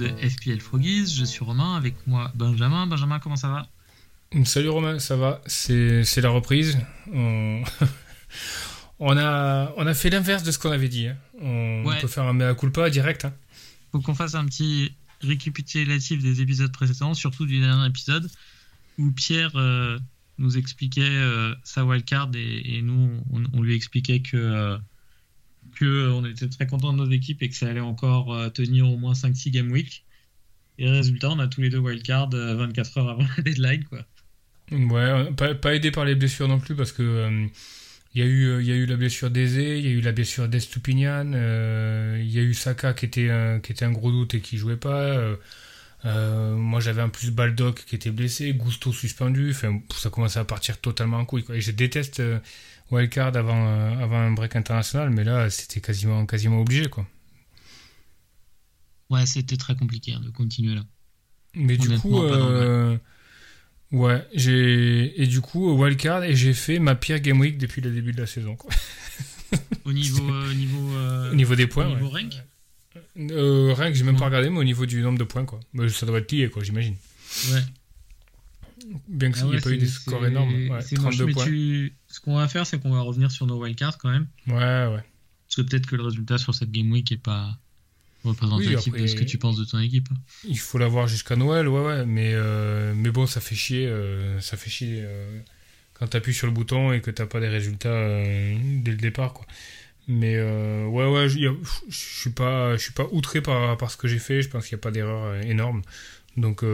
De FPL Froggies. Je suis Romain, avec moi Benjamin. Benjamin, comment ça va? Salut Romain, ça va? C'est la reprise. On... on a, on a fait l'inverse de ce qu'on avait dit. hein. On, Ouais. peut faire un mea culpa direct. hein. Faut qu'on fasse un petit récapitulatif des épisodes précédents, surtout du dernier épisode où Pierre euh, nous expliquait euh, sa wildcard et, et nous on, on lui expliquait que euh, que euh, était très content de nos équipes et que ça allait encore euh, tenir au moins 5-6 game week. Et résultat, on a tous les deux wildcards euh, 24 heures avant la deadline quoi. Ouais, pas, aidé par les blessures non plus parce que euh, il y a eu euh, il y a eu la blessure d'Eze, il y a eu la blessure d'Estupinian, euh, il y a eu Saka qui était un, qui était un gros doute et qui jouait pas. euh, euh, moi j'avais en plus Baldock qui était blessé, Gusto suspendu, enfin ça commençait à partir totalement en couille. Et je déteste euh, wildcard avant euh, avant un break international, mais là c'était quasiment quasiment obligé quoi. Ouais, c'était très compliqué hein, de continuer là. Mais du coup, euh, ouais, j'ai et du coup wildcard et j'ai fait ma pire game week depuis le début de la saison. Quoi. Au niveau, euh, au niveau, euh, Au niveau des points, au niveau ouais. rank Euh, que j'ai même pas Ouais. regardé, mais au niveau du nombre de points, quoi. Bah, ça doit être lié, quoi, j'imagine. Ouais. Bien qu'il Ah n'y ait ouais, pas eu des scores énormes. Ouais, c'est moche, 32 mais points. tu- Ce qu'on va faire, c'est qu'on va revenir sur nos wildcards quand même. Ouais, ouais. Parce que peut-être que le résultat sur cette game week est pas représentatif Oui, de ce que tu penses de ton équipe. Il faut l'avoir jusqu'à Noël, ouais, ouais. Mais, euh, mais bon, ça fait chier. euh, ça fait chier euh, quand t'appuies sur le bouton et que t'as pas des résultats dès le départ, quoi. Mais ouais, ouais, je suis pas, pas outré par, par ce que j'ai fait. Je pense qu'il n'y a pas d'erreur énorme. Donc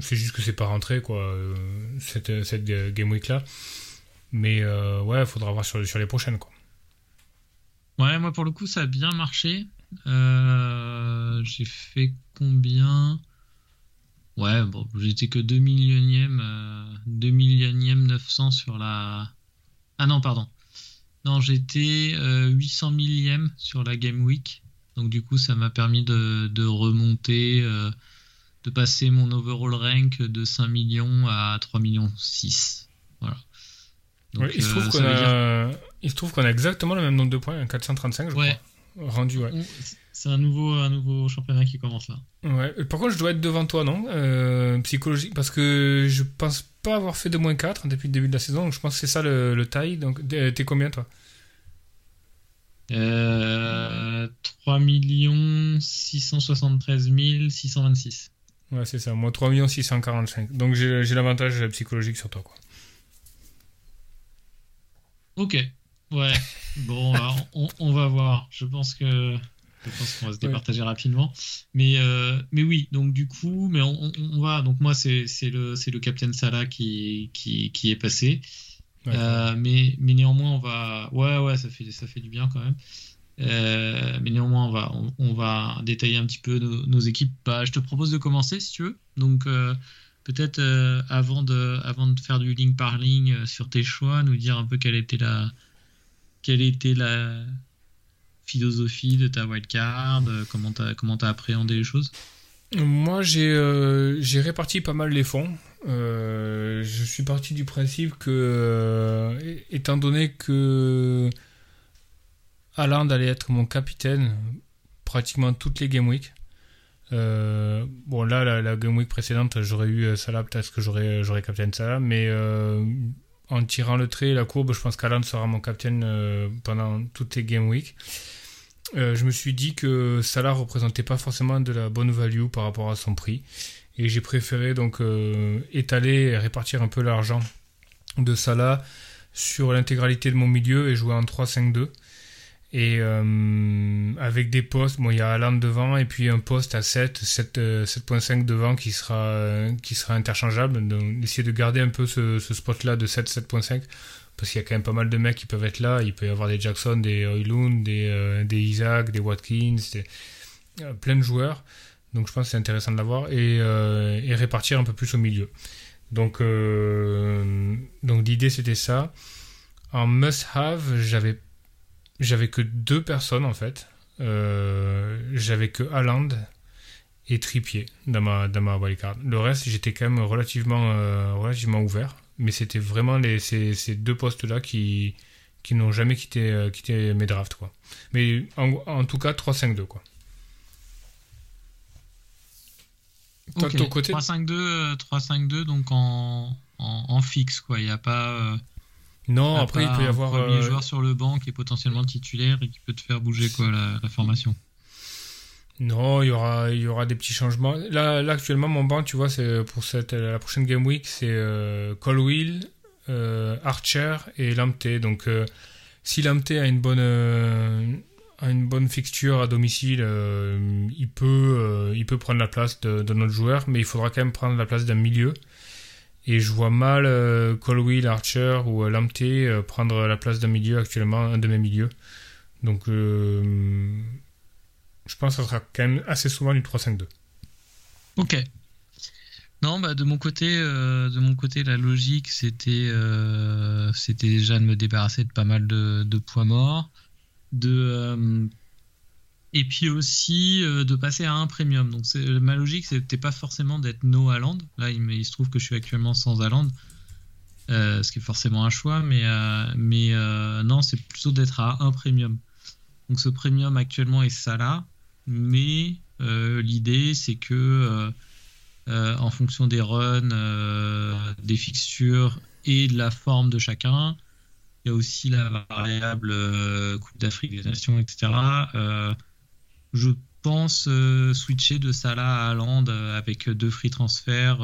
c'est juste que c'est pas rentré, quoi, cette, cette game week là. Mais euh, ouais, faudra voir sur, les prochaines, quoi. Ouais, moi pour le coup, ça a bien marché. Euh, J'ai fait combien? Ouais, bon, j'étais que 2 millionième, euh, 2 millionième 900 sur la. Ah non, pardon. Non, j'étais euh, 800 millième sur la Game Week. Donc du coup, ça m'a permis de, remonter, euh, de passer mon overall rank de 5 millions à 3 millions 6. Voilà. Donc, Ouais, il se trouve euh, qu'on dire il se trouve qu'on a exactement le même nombre de points, un 435, je Ouais. crois. Rendu, ouais. On- C'est un nouveau, un nouveau championnat qui commence là. Ouais, par contre, je dois être devant toi, non? Euh, Psychologique, parce que je pense pas avoir fait de moins 4 depuis le début de la saison, donc je pense que c'est ça le, le taille. Donc, t'es t'es combien, toi? Euh, 3 673 626. Ouais, c'est ça, moi 3 645. Donc, j'ai j'ai l'avantage psychologique sur toi, quoi. Ok. Ouais. Bon, alors, on, on va voir. Je pense que je pense qu'on va se Ouais. départager rapidement. Mais euh, mais oui. Donc du coup, mais on, on- on va. Donc moi, c'est c'est le c'est le Captain Salah qui qui qui est passé. Ouais. Euh, mais, mais néanmoins, on va. Ouais, ouais, ça fait, ça fait du bien quand même. Euh, mais néanmoins, on va, on, on va détailler un petit peu nos, nos équipes. Bah, je te propose de commencer si tu veux. Donc, euh, peut-être euh, avant, de, faire du ligne par ligne euh, sur tes choix, nous dire un peu quelle était la, philosophie de ta wildcard, euh, comment tu as, appréhendé les choses? Moi, j'ai euh, j'ai réparti pas mal les fonds. Je suis parti du principe que, étant donné que Haaland allait être mon capitaine pratiquement toutes les game week. Euh, bon, là, la, game week précédente, j'aurais eu euh, Salah, peut-être que j'aurais j'aurais capitaine Salah, mais euh, en tirant le trait, la courbe, je pense qu'Haaland sera mon capitaine euh, pendant toutes les game week. Euh, je me suis dit que Salah représentait pas forcément de la bonne value par rapport à son prix et j'ai préféré donc euh, étaler et répartir un peu l'argent de Salah sur l'intégralité de mon milieu et jouer en 3-5-2 et euh, avec des postes bon il y a Haaland devant et puis un poste à 7 7 euh, 7.5 devant qui sera euh, qui sera interchangeable donc essayer de garder un peu ce, ce spot là de 7 7.5 parce qu'il y a quand même pas mal de mecs qui peuvent être là. Il peut y avoir des Jackson, des Oilund, des, euh, des Isaac, des Watkins, plein de joueurs. Donc je pense que c'est intéressant de l'avoir et, et, répartir un peu plus au milieu. Donc, donc l'idée c'était ça. En must-have, j'avais, j'avais que deux personnes en fait. Euh, j'avais que Haaland et Trippier dans ma, dans ma wildcard. Le reste, j'étais quand même relativement, euh, relativement ouvert. Mais c'était vraiment les, ces, ces deux postes-là qui, qui n'ont jamais quitté, euh, quitté mes drafts. Quoi. Mais en, en tout cas, 3-5-2. Quoi. Toi, okay. ton côté? 3-5-2, 3-5-2, donc en, en, en, fixe. quoi. Il n'y a pas. Euh, non, après, il peut y avoir. Un premier euh... joueur sur le banc qui est potentiellement titulaire et qui peut te faire bouger quoi, la, la formation. Non, il y aura, il y aura des petits changements. Là, là actuellement, mon banc, tu vois, c'est pour cette, la prochaine Game Week, c'est euh, Colwill, euh, Archer et Lamptey. Donc, euh, si Lamptey a une bonne, euh, a une bonne fixture à domicile, euh, il peut, il peut prendre la place de, notre joueur, mais il faudra quand même prendre la place d'un milieu. Et je vois mal Colwill, Archer ou Lamptey prendre la place d'un milieu actuellement, un de mes milieux. Donc je pense que ça sera quand même assez souvent du 3-5-2. Ok. Non, bah de mon côté, euh, de mon côté, la logique c'était, euh, c'était déjà de me débarrasser de pas mal de, poids morts, de euh, et puis aussi euh, de passer à un premium. Donc ma logique c'était pas forcément d'être no Haaland. Là, il, se trouve que je suis actuellement sans Haaland, ce qui est forcément un choix, mais mais non, c'est plutôt d'être à un premium. Donc ce premium actuellement est Salah mais euh, l'idée c'est que euh, euh, en fonction des runs, des fixtures et de la forme de chacun, il y a aussi la variable Coupe d'Afrique des Nations, etc. je pense switcher de Salah à Land avec deux free transferts,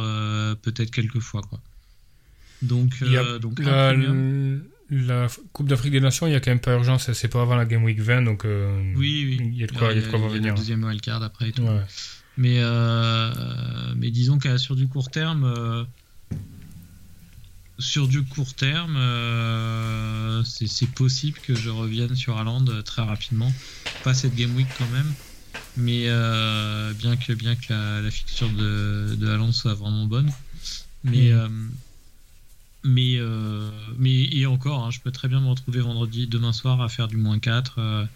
peut-être quelques fois. Quoi. Donc, donc la, la Coupe d'Afrique des Nations, il n'y a quand même pas urgence, c'est pas avant la Game Week 20, donc euh, oui, oui. il y a de quoi, il y a de quoi il y a venir. deuxième wildcard après et tout. Ouais. Mais, euh, mais disons qu'à sur du court terme, euh, sur du court terme, euh, c'est possible que je revienne sur Haaland très rapidement. Pas cette Game Week quand même, mais euh, bien que, bien que la, la fixture de, de Haaland soit vraiment bonne. Mais. Mm mais, euh, mais et encore, hein, je peux très bien me retrouver vendredi, demain soir, à faire du moins 4 euh,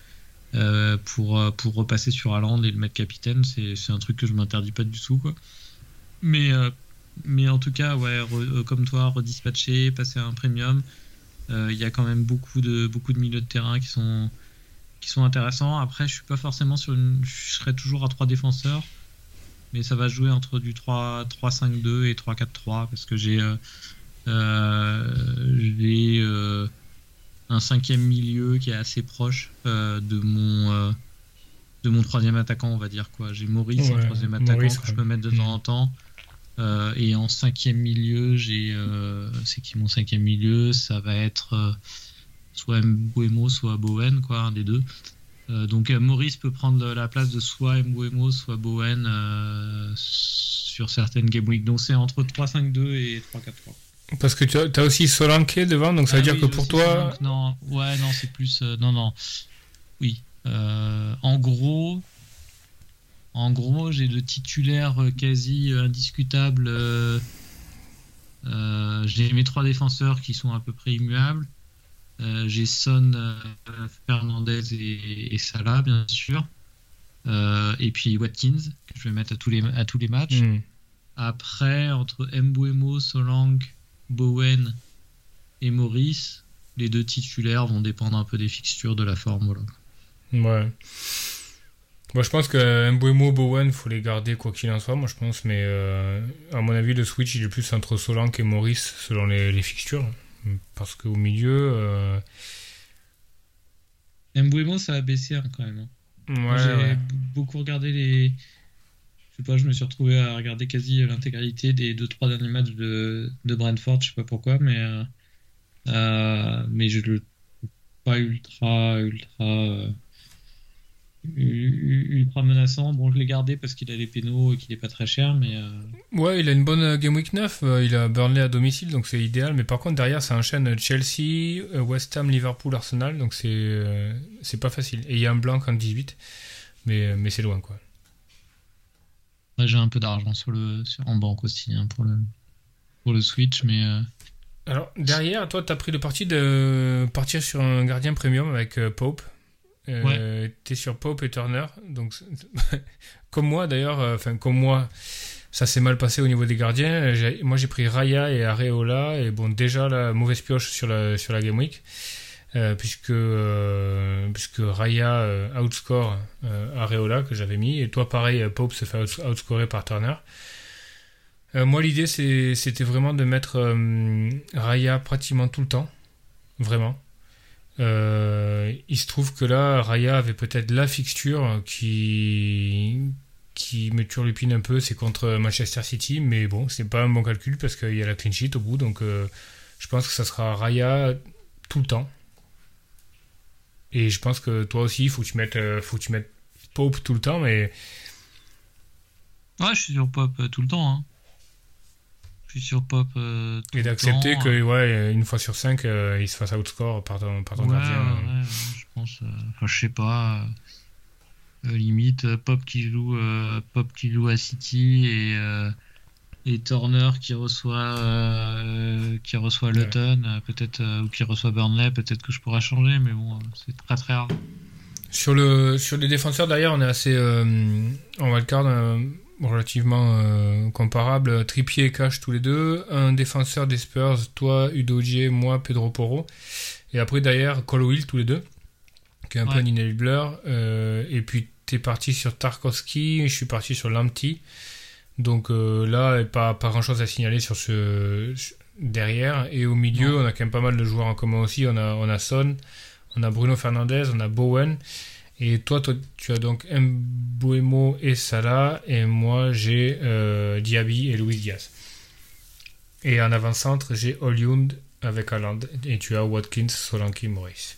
euh, pour, pour repasser sur Haaland et le mettre capitaine. C'est, c'est un truc que je m'interdis pas du tout. Quoi. Mais, euh, mais en tout cas, ouais, re, comme toi, redispatcher, passer à un premium. Il y a quand même beaucoup de, beaucoup de milieux de terrain qui sont, qui sont intéressants. Après, je suis pas forcément sur une. Je serai toujours à 3 défenseurs. Mais ça va jouer entre du 3-5-2 et 3-4-3 parce que j'ai. Euh, j'ai euh, un cinquième milieu qui est assez proche euh, de mon de mon troisième attaquant, on va dire quoi. J'ai Maurice, ouais, troisième attaquant Maurice, que je peux mettre de temps en temps. Euh, et en cinquième milieu, j'ai euh, c'est qui mon cinquième milieu? Ça va être euh, soit Mbuemo, soit Bowen, quoi, un des deux. donc Maurice peut prendre la place de soit Mbuemo, soit Bowen sur certaines game week. Donc c'est entre 3-5-2 et 3-4-3. Parce que tu as, as, aussi Solanke devant, donc ça veut ah dire oui, que pour toi. Solanke, non, ouais, non, c'est plus. Euh, non, non. Oui. Euh, en gros, en gros, j'ai le titulaire quasi indiscutable. Euh, j'ai mes trois défenseurs qui sont à peu près immuables. j'ai Son, Fernandez et, et, Salah, bien sûr. et puis Watkins, que je vais mettre à tous les, à tous les matchs. Hmm. Mm. Après, entre Mbuemo, Solanke, Bowen et Maurice, les deux titulaires vont dépendre un peu des fixtures de la forme. Voilà. Ouais. Moi, je pense que Mbuemo, Bowen, faut les garder quoi qu'il en soit, moi je pense, mais euh, à mon avis, le switch il est plus entre Solanke et Maurice selon les, les fixtures. Parce qu'au milieu. Euh... Mbuemo, ça a baissé hein, quand même. Hein. Ouais, J'ai ouais. beaucoup regardé les. Je sais pas, je me suis retrouvé à regarder quasi l'intégralité des 2-3 derniers matchs de, de Brentford, je sais pas pourquoi, mais. Euh, euh, mais je le trouve pas ultra, ultra. Euh, ultra menaçant. Bon, je l'ai gardé parce qu'il a les pénaux et qu'il est pas très cher, mais. Euh... Ouais, il a une bonne Game Week 9. Il a Burnley à domicile, donc c'est idéal. Mais par contre, derrière, ça enchaîne Chelsea, West Ham, Liverpool, Arsenal, donc c'est euh, c'est pas facile. Et il y a un blanc en 18, mais, mais c'est loin, quoi. j'ai un peu d'argent sur le, sur, en banque aussi hein, pour, le, pour le Switch, mais. euh, Alors, derrière, toi, tu as pris le parti de partir sur un gardien premium avec euh, Pope. Euh, T'es sur Pope et Turner. Donc, comme moi, d'ailleurs, euh, enfin, comme moi, ça s'est mal passé au niveau des gardiens. Moi, j'ai pris Raya et Areola. Et bon, déjà, la mauvaise pioche sur la, sur la Game Week. euh, puisque, euh, puisque Raya outscore Areola que j'avais mis. Et toi, pareil, Pope se fait outs- outscorer par Turner. Moi, l'idée, c'était vraiment de mettre Raya pratiquement tout le temps. Vraiment. Euh, il se trouve que là, Raya avait peut-être la fixture qui, qui me turlupine un peu, c'est contre Manchester City, mais bon, c'est pas un bon calcul parce qu'il y a la clean sheet au bout, donc euh, je pense que ça sera Raya tout le temps. Et je pense que toi aussi, il faut que tu mettes, euh, faut que tu mettes Pope tout le temps, mais Ouais, je suis sur Pop euh, tout le temps. Hein. Sur Pop. euh, tout et le d'accepter que ouais, une fois sur cinq, euh, il se fasse outscore par ton, par ton Ouais, gardien. ouais, je pense. euh, Enfin, je sais pas. euh, euh, limite, euh, Pop qui joue, euh, Pop qui joue à City et euh, et Turner qui reçoit euh, qui reçoit Luton, euh, peut-être euh, ou qui reçoit Burnley, peut-être que je pourrais changer, mais bon, euh, c'est très très rare. Sur, le, sur les défenseurs derrière, on est assez euh, en wildcard euh, relativement euh, comparable. Trippier et Cash tous les deux. Un défenseur des Spurs, toi, Udogie, moi, Pedro Porro. Et après derrière, Colwill tous les deux, qui est un peu un enabler. Euh, et puis t'es parti sur Tarkovsky, je suis parti sur Lamptey. Donc euh, là, pas, pas grand chose à signaler sur ce derrière. Et au milieu, Non. on a quand même pas mal de joueurs en commun aussi. On a, on a Son, on a Bruno Fernandez, on a Bowen. Et toi, toi tu as donc Mbuemo et Salah. Et moi, j'ai euh, Diaby et Luis Diaz. Et en avant-centre, j'ai Olyund avec Haaland. Et tu as Watkins, Solanke, Maurice.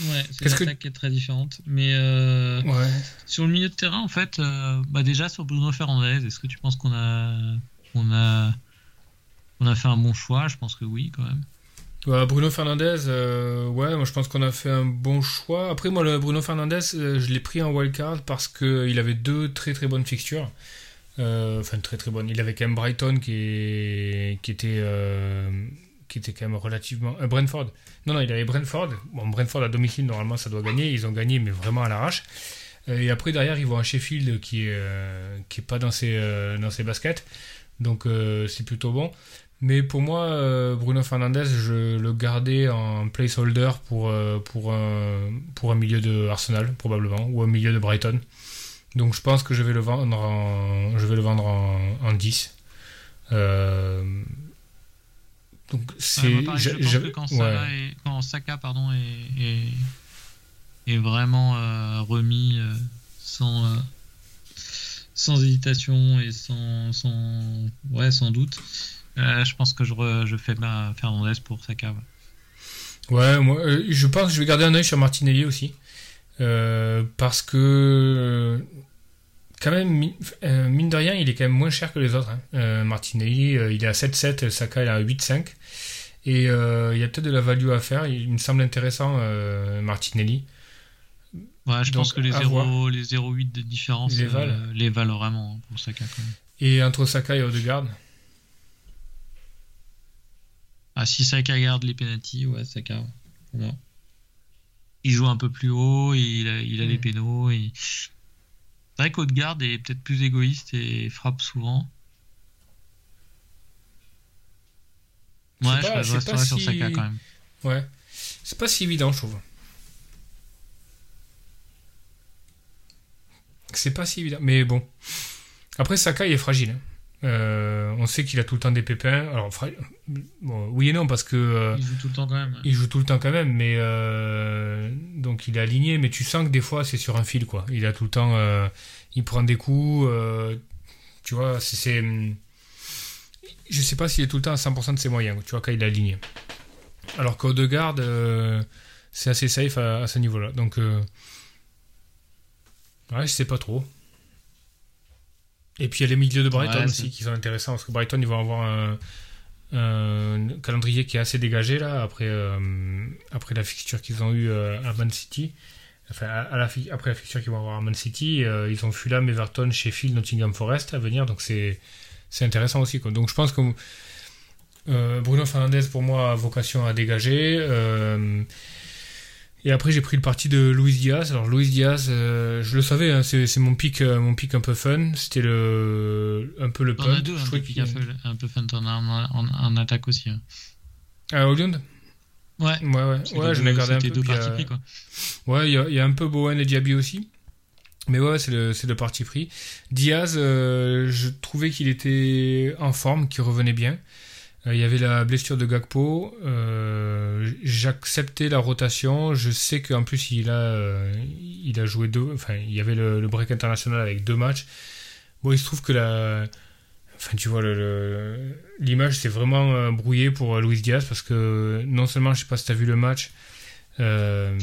Ouais, c'est que- l'attaque qui est très différente. Mais euh, Ouais. sur le milieu de terrain, en fait, euh, bah déjà sur Bruno Fernandez, est-ce que tu penses qu'on a qu'on a on a fait un bon choix? Je pense que oui, quand même. Ouais, Bruno Fernandez, euh, ouais, moi je pense qu'on a fait un bon choix. Après, moi, le Bruno Fernandez, euh, je l'ai pris en wildcard parce qu'il avait deux très très bonnes fixtures. Euh, enfin, très très bonnes. Il avait quand même Brighton qui, est, qui, était, qui était quand même relativement. Brentford. Non, non, il avait Brentford. Bon, Brentford à domicile, normalement ça doit gagner. Ils ont gagné, mais vraiment à l'arrache. Et après, derrière, ils vont à Sheffield qui est, qui est pas dans ses, dans ses baskets. Donc, c'est plutôt bon. Mais pour moi, euh, Bruno Fernandez, je le gardais en placeholder pour, euh, pour, un, pour un milieu de Arsenal, probablement, ou un milieu de Brighton. Donc je pense que je vais le vendre en, je vais le vendre en, en 10. Euh, donc c'est. pareil, je pense que quand, ouais. Salah est- quand Saka pardon, est, est, est vraiment remis sans, sans hésitation et sans, sans, ouais, sans doute, euh, je pense que je, re- je fais ma Fernandez pour Saka. ouais. Ouais, moi, euh, je pense que je vais garder un œil sur Martinelli aussi. Euh, parce que, quand même, mi- mine de rien, il est quand même moins cher que les autres. hein. Martinelli, il est à 7,7, Saka, il est à 8,5. Et il y a peut-être de la value à faire. Il me semble intéressant, Martinelli. Ouais, je Donc, pense que les à 0, voir. les 0,8 de différence Les valent. les valent vraiment hein, pour Saka quand même. Et entre Saka et Odegaard, Ah, si Saka garde les penalties, ouais, Saka. Il joue un peu plus haut, et il a, il a les pénaux. Et... C'est vrai qu'Odegaard est peut-être plus égoïste et frappe souvent. Ouais, je, pas- je c'est resterai sur si- Saka quand même. ouais. C'est pas si évident, je trouve. C'est pas si évident. Mais bon. Après, Saka, il est fragile. hein. Euh, on sait qu'il a tout le temps des pépins. Alors, bon, oui et non, parce que euh, Il joue tout le temps quand même. il joue tout le temps quand même, mais euh, donc il est aligné, mais tu sens que des fois c'est sur un fil, quoi. Il a tout le temps, il prend des coups, tu vois, c'est, c'est- je sais pas s'il est tout le temps à 100% de ses moyens, tu vois, quand il est aligné. Alors qu'Odegaard, euh, c'est assez safe à, à ce niveau-là, donc ouais, je sais pas trop. Et puis il y a les milieux de Brighton Ouais, aussi qui sont intéressants, parce que Brighton ils vont avoir un, un calendrier qui est assez dégagé là après, euh, après la fixture qu'ils ont eu à Man City. enfin, à la, après la fixture qu'ils vont avoir à Man City, ils ont Fulham, Everton, Sheffield, Nottingham Forest à venir, donc c'est intéressant aussi. Quoi. Donc je pense que Bruno Fernandez, pour moi, a vocation à dégager. Et après, j'ai pris le parti de Luis Diaz. Alors, Luis Diaz, euh, je le savais, hein, c'est mon pic, euh, mon pic un peu fun. C'était le, un peu le punt. On a deux, je un, pic un, peu, un peu fun. T'en as en, attaque aussi. Hein. À Hollywood Ouais. Ouais, ouais. Ouais, j'en ai gardé un peu. deux parties pris, quoi. Ouais, il y, y, a un peu Bowen et Diaby aussi. Mais ouais, c'est le, le parti pris. Diaz, euh, je trouvais qu'il était en forme, qu'il revenait bien. Euh, il y avait la blessure de Gakpo. Euh, J'acceptais la rotation. Je sais qu'en plus il a, euh, il a joué deux. Enfin, il y avait le, break international avec deux matchs. Bon, il se trouve que la, enfin, tu vois, l'image s'est vraiment euh, brouillée pour Luis Diaz parce que non seulement je sais pas si tu as vu le match, mais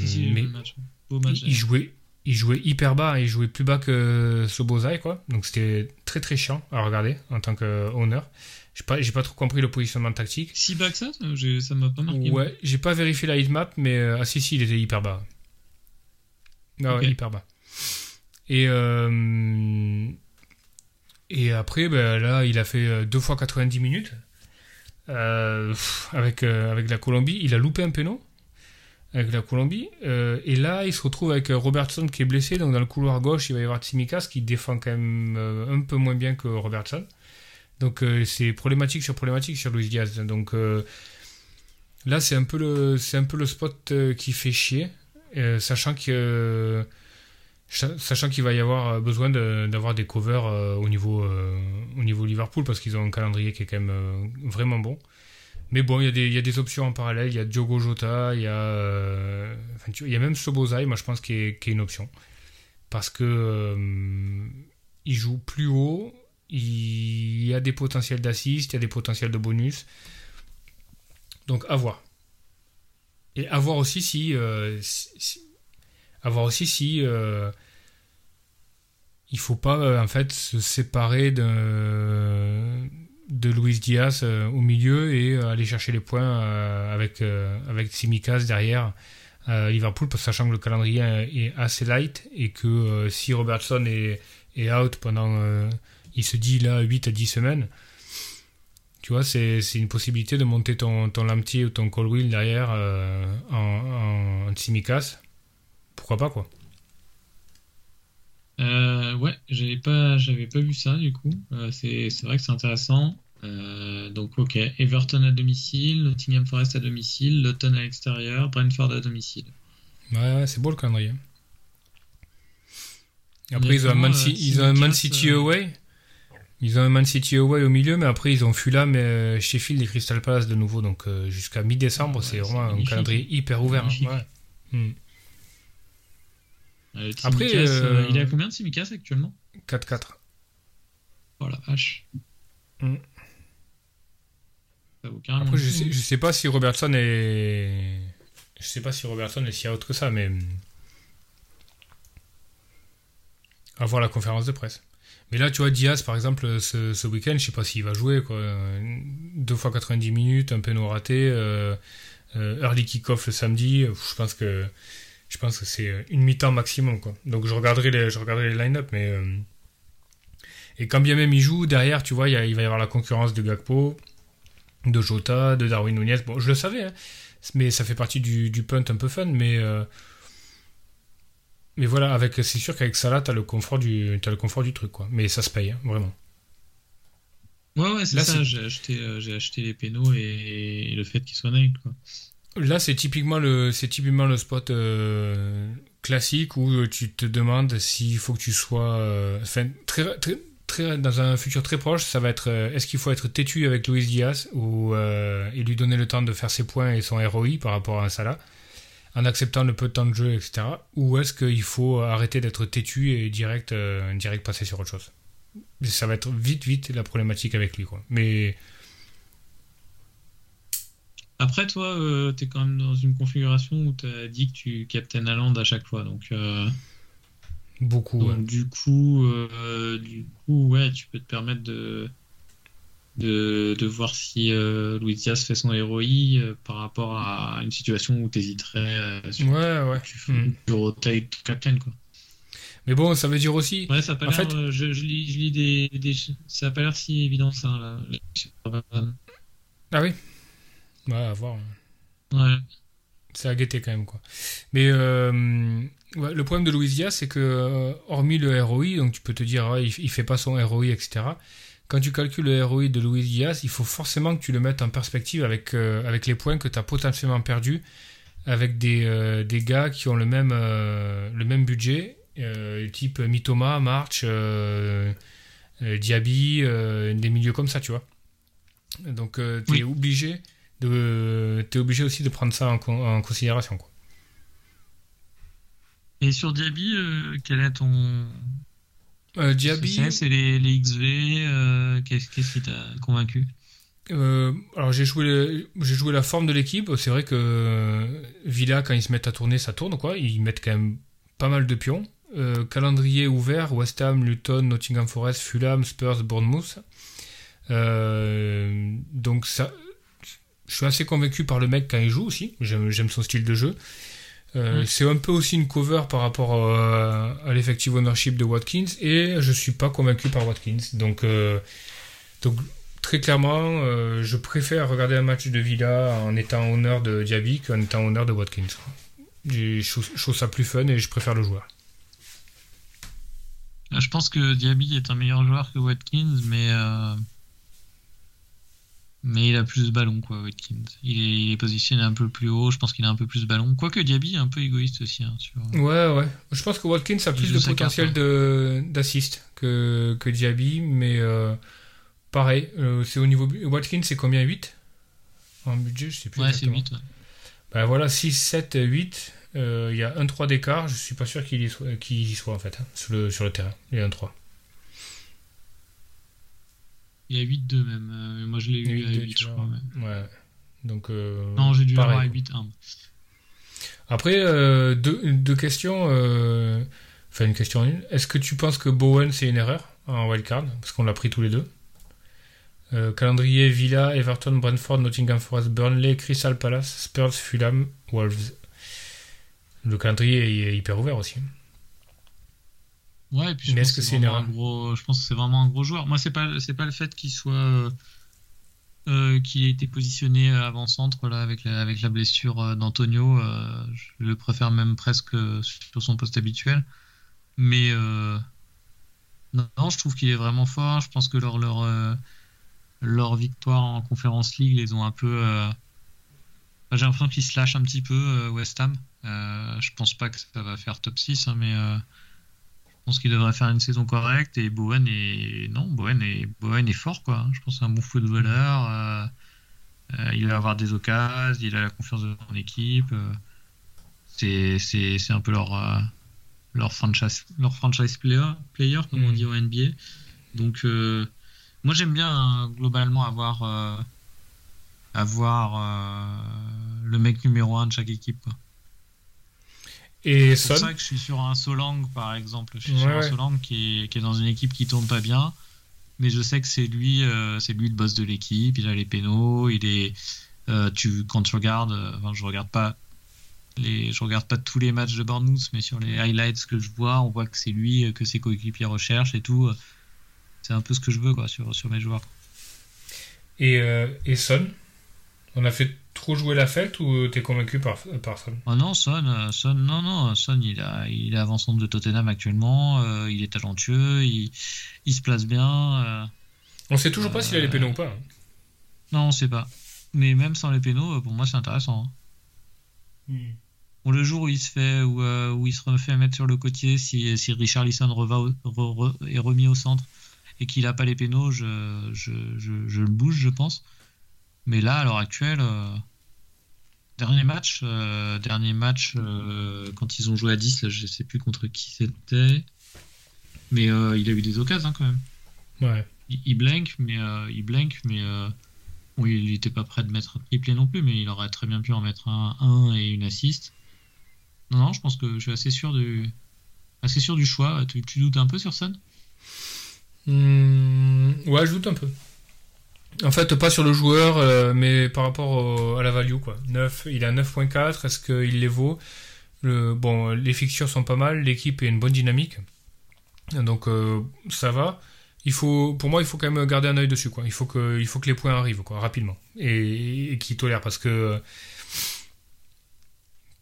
il, jouait, il jouait hyper bas. Il jouait plus bas que Sobozai, quoi. Donc c'était très très chiant à regarder en tant que honneur. J'ai pas, j'ai pas trop compris le positionnement tactique. Si bas que ça, ça m'a pas marqué. Ouais, j'ai pas vérifié la heatmap, mais euh, ah si, si, il était hyper bas. Non, ah hyper bas. Et, euh, et après, ben, là, il a fait 2 euh, fois 90 minutes avec, avec la Colombie. Il a loupé un péno avec la Colombie. et là, il se retrouve avec Robertson qui est blessé. Donc, dans le couloir gauche, il va y avoir Tsimikas qui défend quand même un peu moins bien que Robertson. Donc euh, c'est problématique sur problématique sur Luis Diaz. Donc euh, là c'est un peu le c'est un peu le spot euh, qui fait chier, sachant que sachant qu'il va y avoir besoin d'avoir des covers au niveau au niveau Liverpool parce qu'ils ont un calendrier qui est quand même vraiment bon. Mais bon, il y, y a des options en parallèle. Il y a Diogo Jota, il y a, y a même Sobozai, moi je pense, qui est une option. Parce que il joue plus haut, il y a des potentiels d'assist, il y a des potentiels de bonus. Donc à voir. Et à voir aussi si, euh, à voir aussi si euh, il faut pas euh, en fait se séparer de de Luis Diaz euh, au milieu et aller chercher les points avec avec Simicas derrière Liverpool, sachant que le calendrier est assez light et que si Robertson est, est out pendant il se dit là 8 à 10 semaines. Tu vois, c'est une possibilité de monter ton, ton ou ton Colwheel derrière euh, en, en. Pourquoi pas, quoi. Euh, ouais, j'avais pas, pas vu ça du coup. Euh, c'est vrai que c'est intéressant. donc, ok, Everton à domicile, Nottingham Forest à domicile, Luton à l'extérieur, Brentford à domicile. Ouais, ouais c'est beau le calendrier. après, ils ont, un Man, ils ont un Man City away. Ils ont un Man City away au milieu, mais après ils ont Fulham, euh, Sheffield et Crystal Palace de nouveau. Donc euh, jusqu'à mi-décembre, c'est vraiment un calendrier hyper ouvert. Hein. Hmm. Euh, après, il est à combien de Simikas actuellement? 4-4. Oh la vache. Hmm. Après, je sais, je sais pas si Robertson est. Je sais pas si Robertson est si out que ça, mais. À voir la conférence de presse. Mais là, tu vois, Diaz, par exemple, ce, ce week-end, je sais pas s'il va jouer. Quoi. Deux fois 90 minutes, un péno raté, euh, euh, early kick-off le samedi. Je pense que je pense que c'est une mi-temps maximum. Quoi. Donc je regarderai les, je regarderai les line-up. Mais, euh, et quand bien même il joue, derrière, tu vois, il, il, va y avoir la concurrence de Gakpo, de Jota, de Darwin Nunez. Bon, je le savais, hein, mais ça fait partie du, du punt un peu fun. Mais euh, mais voilà, avec c'est sûr qu'avec Salah, t'as le confort du as le confort du truc quoi. Mais ça se paye hein, vraiment. Ouais ouais, c'est ça. J'ai acheté euh, j'ai acheté les pénaux et, le fait qu'ils soient quoi. Là, c'est typiquement le c'est typiquement le spot euh, classique où euh, tu te demandes s'il faut que tu sois enfin très, très Très, dans un futur très proche, ça va être est-ce qu'il faut être têtu avec Luis Diaz ou et lui donner le temps de faire ses points et son ROI par rapport à un Salah? En acceptant le peu de temps de jeu, etc. Ou est-ce qu'il faut arrêter d'être têtu et direct, euh, direct passer sur autre chose? Ça va être vite, vite la problématique avec lui. Quoi. Mais. Après, toi, euh, tu es quand même dans une configuration où tu as dit que tu captaines Land à chaque fois. Donc. Euh, Beaucoup. du coup, du coup, ouais, tu peux te permettre de de, de voir si euh, Luis Diaz fait son ROI euh, par rapport à une situation où tu hésiterais euh, sur Ouais, ouais. tu, tu rotate ton captain quoi. Mais bon, ça veut dire aussi. Ouais, ça a pas En fait- euh, je, je lis, je lis des, des- ça a pas l'air si évident ça. Là, Ah oui Ouais, à voir. Ouais. C'est à guetter quand même, quoi. Mais euh, ouais, le problème de Luis Diaz, c'est que, hormis le ROI, donc tu peux te dire, ah, il, il fait pas son ROI, etc. Quand tu calcules le ROI de Luis Diaz, il faut forcément que tu le mettes en perspective avec, euh, avec les points que tu as potentiellement perdus avec des, euh, des gars qui ont le même, euh, le même budget, type Mitoma, March, Diaby, des milieux comme ça, tu vois. Donc, tu es Oui. obligé de, t'es obligé aussi de prendre ça en, con- en considération. Quoi. Et sur Diaby, quel est ton. Euh, Diaby, C'est? Les, les XV, euh, qu'est-ce qu'est-ce qui t'a convaincu? Euh, alors j'ai joué, j'ai joué la forme de l'équipe. C'est vrai que euh, Villa, quand ils se mettent à tourner, ça tourne. quoi. Ils mettent quand même pas mal de pions. Euh, calendrier ouvert West Ham, Luton, Nottingham Forest, Fulham, Spurs, Bournemouth. Euh, donc ça, je suis assez convaincu par le mec quand il joue aussi. J'aime son style de jeu. Euh, Mm. C'est un peu aussi une cover par rapport euh, à l'effective ownership de Watkins et je suis pas convaincu par Watkins. Donc, euh, donc très clairement, euh, je préfère regarder un match de Villa en étant honneur de Diaby qu'en étant honneur de Watkins. Je trouve je trouve ça plus fun et je préfère le joueur. Je pense que Diaby est un meilleur joueur que Watkins, mais mais il a plus de ballon quoi, Watkins. Il est, il est positionné un peu plus haut. Je pense qu'il a un peu plus de ballon. Quoique Diaby est un peu égoïste aussi. hein, sur- Ouais, ouais. Je pense que Watkins a Il plus de potentiel de d'assist que, que Diaby, mais euh, pareil, euh, c'est au niveau. bu- Watkins, c'est combien 8 En budget, je sais plus. Ouais, c'est exactement. 8. Ben voilà, 6, 7, 8. euh, Il y a 1-3 d'écart. Je suis pas sûr qu'il y soit, qu'il y soit en fait, hein, sur, le, sur le terrain. Il y a 1-3. Il y a 8-2 même. euh, moi, je l'ai eu à 8-2, 8, tu je crois. même. Ouais. Donc, euh, Non, j'ai dû l'avoir à quoi. 8-1. Après, euh, deux, deux questions. euh, Enfin, une question en une. Est-ce que tu penses que Bowen, c'est une erreur en wildcard? Parce qu'on l'a pris tous les deux. Calendrier Villa, Everton, Brentford, Nottingham Forest, Burnley, Crystal Palace, Spurs, Fulham, Wolves. Le calendrier est hyper ouvert aussi. Ouais, et puis je Mais pense est-ce que c'est un gros. Je pense que c'est vraiment un gros joueur. Moi, c'est pas c'est pas le fait qu'il soit euh, euh, qu'il ait été positionné avant centre là avec la, avec la blessure euh, d'Antonio. euh, je le préfère même presque sur son poste habituel. Mais euh, non, non, je trouve qu'il est vraiment fort. Je pense que leur leur euh, leur victoire en Conference League les ont un peu. euh, J'ai l'impression qu'ils se lâchent un petit peu euh, West Ham. Euh, je pense pas que ça va faire top 6, hein, mais euh, je pense qu'il devrait faire une saison correcte et Bowen est non Bowen est Bowen est fort quoi. Je pense que c'est un bon footballeur. Euh, euh, il va avoir des occasions, il a la confiance de son équipe. euh, c'est c'est c'est un peu leur leur franchise leur franchise player player comme on Mhm. dit au NBA. Donc moi j'aime bien hein, globalement avoir avoir le mec numéro un de chaque équipe quoi. Et C'est pour ça que je suis sur un Solang, par exemple. Je suis Ouais, sur un Solang qui est, qui est dans une équipe qui tourne pas bien. Mais je sais que c'est lui, euh, c'est lui le boss de l'équipe. Il a les pénaux. Il est, euh, tu, quand tu regardes, euh, enfin, je regarde pas les, je regarde pas tous les matchs de Bournemouth, mais sur les highlights que je vois, on voit que c'est lui que ses coéquipiers recherchent et tout. C'est un peu ce que je veux, quoi, sur, sur mes joueurs. et, euh, et Son On a fait trop jouer la fête ou t'es convaincu par, par Son? Oh non, Son, euh, Son, non, non, Son, il, a, il est avant-centre de Tottenham actuellement. euh, il est talentueux. Il, il se place bien. euh, On sait toujours pas s'il a les Euh, pénaux ou pas. hein. Non, on sait pas. Mais même sans les pénaux, pour moi, c'est intéressant. hein. Hmm. Bon, le jour où il se fait, où, où il se refait mettre sur le côtier, si, si Richard Lisson re- re- est remis au centre et qu'il a pas les pénaux, je, je, je, je le bouge, je pense. Mais là, à l'heure actuelle, euh, dernier match, euh, dernier match euh, quand ils ont joué à 10, là, je sais plus contre qui c'était. Mais euh, il a eu des occasions hein, quand même. Ouais. il, il blank, mais il blank, mais bon, il n'était pas prêt de mettre un triplé non plus, mais il aurait très bien pu en mettre un, un et une assist. Non, non, je pense que je suis assez sûr du, assez sûr du choix. Tu, tu doutes un peu sur Son? Hmm, ouais, je doute un peu. En fait, pas sur le joueur, euh, mais par rapport à la value, quoi. 9, il a 9.4, est-ce qu'il les vaut? Bon, les fixtures sont pas mal, l'équipe est une bonne dynamique. Donc, euh, ça va. Il faut, pour moi, il faut quand même garder un œil dessus, quoi. Il faut que, il faut que les points arrivent, quoi, rapidement. Et, et qu'ils tolèrent, parce que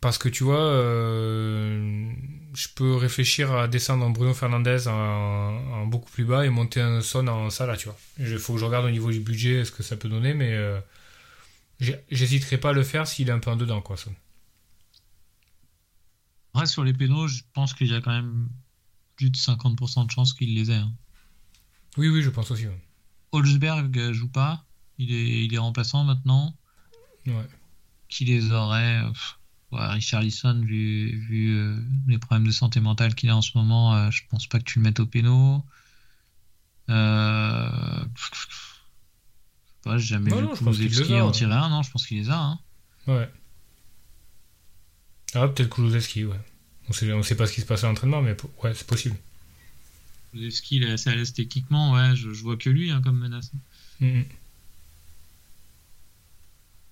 parce que tu vois, euh, je peux réfléchir à descendre en Bruno Fernandez en, beaucoup plus bas et monter un Son en Salah, tu vois. Il faut que je regarde au niveau du budget ce que ça peut donner, mais euh, j'hésiterai pas à le faire s'il est un peu en dedans, quoi, Son. Après, sur les pénaux, je pense qu'il y a quand même plus de 50% de chances qu'il les ait. Hein. Oui, oui, je pense aussi. Holzberg joue pas. Il est, il est remplaçant maintenant. Ouais. Qui les aurait Lisson, vu, vu euh, les problèmes de santé mentale qu'il a en ce moment, euh, je pense pas que tu le mettes au péno. Euh... Je sais j'ai jamais vu Kulusevski en tirer un, non, je pense qu'il les a. Hein. Ouais. Ah, peut-être Kulusevski, ouais. On sait, on sait pas ce qui se passe à l'entraînement, mais ouais, c'est possible. Kulusevski, il est assez à l'aise techniquement, ouais, je, je vois que lui hein, comme menace. Mm, mm.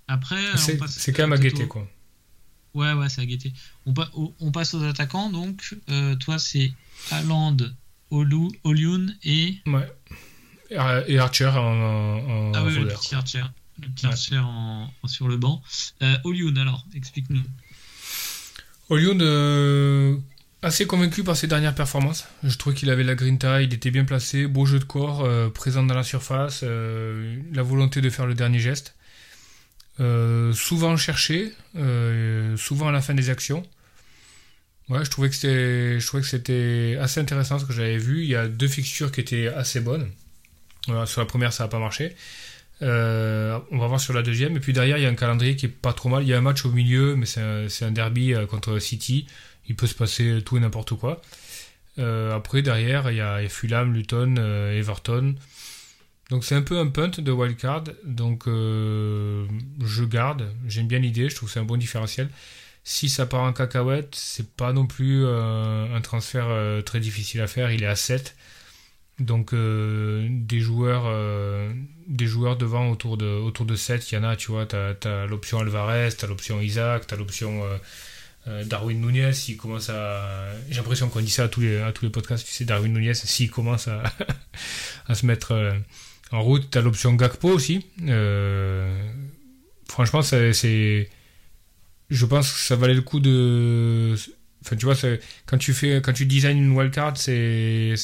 Après, c'est quand même à guetter, quoi. Ouais, ouais, c'est à guetter. On, passe aux attaquants, donc. Euh, toi, c'est Haaland, Olun et. Ouais. Et Archer en. ah oui, le petit Archer. Le petit Archer en, sur le banc. Euh, alors, explique-nous. Olun, euh, assez convaincu par ses dernières performances. Je trouve qu'il avait la grinta, il était bien placé, beau jeu de corps, euh, présent dans la surface, la volonté de faire le dernier geste. Euh, souvent cherché, euh, souvent à la fin des actions. Ouais, je trouvais que c'était, je trouvais que c'était assez intéressant ce que j'avais vu. Il y a deux fixtures qui étaient assez bonnes. sur la première, ça n'a pas marché. Euh, on va voir sur la deuxième. Et puis derrière, il y a un calendrier qui est pas trop mal. Il y a un match au milieu, mais c'est un, un, derby contre City. Il peut se passer tout et n'importe quoi. après, derrière, il y a, Fulham, Luton, Everton. Donc c'est un peu un punt de wildcard, donc euh, je garde, j'aime bien l'idée, je trouve que c'est un bon différentiel. Si ça part en cacahuète, c'est pas non plus euh, un transfert euh, très difficile à faire, il est à 7. Donc des joueurs des joueurs devant autour de autour de 7, il y en a, tu vois, tu as, l'option Alvarez, tu as l'option Isaac, tu as l'option Darwin Nunez, s'il commence à j'ai l'impression qu'on dit ça à tous les podcasts, tu sais Darwin Nunez s'il commence à se mettre en route, tu as l'option Gakpo aussi. Euh, franchement, c'est. Je pense que ça valait le coup de. Enfin, tu vois, quand tu fais, quand tu une wildcard, c'est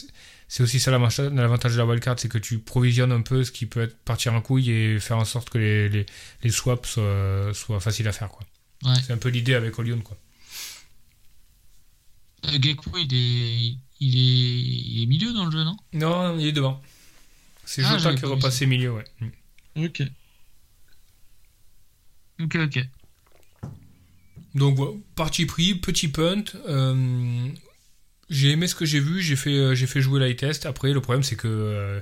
c'est aussi ça l'avantage de la wildcard, c'est que tu provisionnes un peu ce qui peut être partir en couille et faire en sorte que les, les, les swaps soient, soient, faciles à faire. Quoi. C'est un peu l'idée avec Olion. Quoi. Euh, Gakpo, il est, il, est, il est milieu dans le jeu, non? Non, il est devant. C'est ah, Jota qui est repassé milieu, ouais. Mm. Ok. Ok, ok. Donc, voilà, parti pris, petit punt. Euh, j'ai aimé ce que j'ai vu, j'ai fait, euh, j'ai fait jouer la test. Après, le problème, c'est que, euh,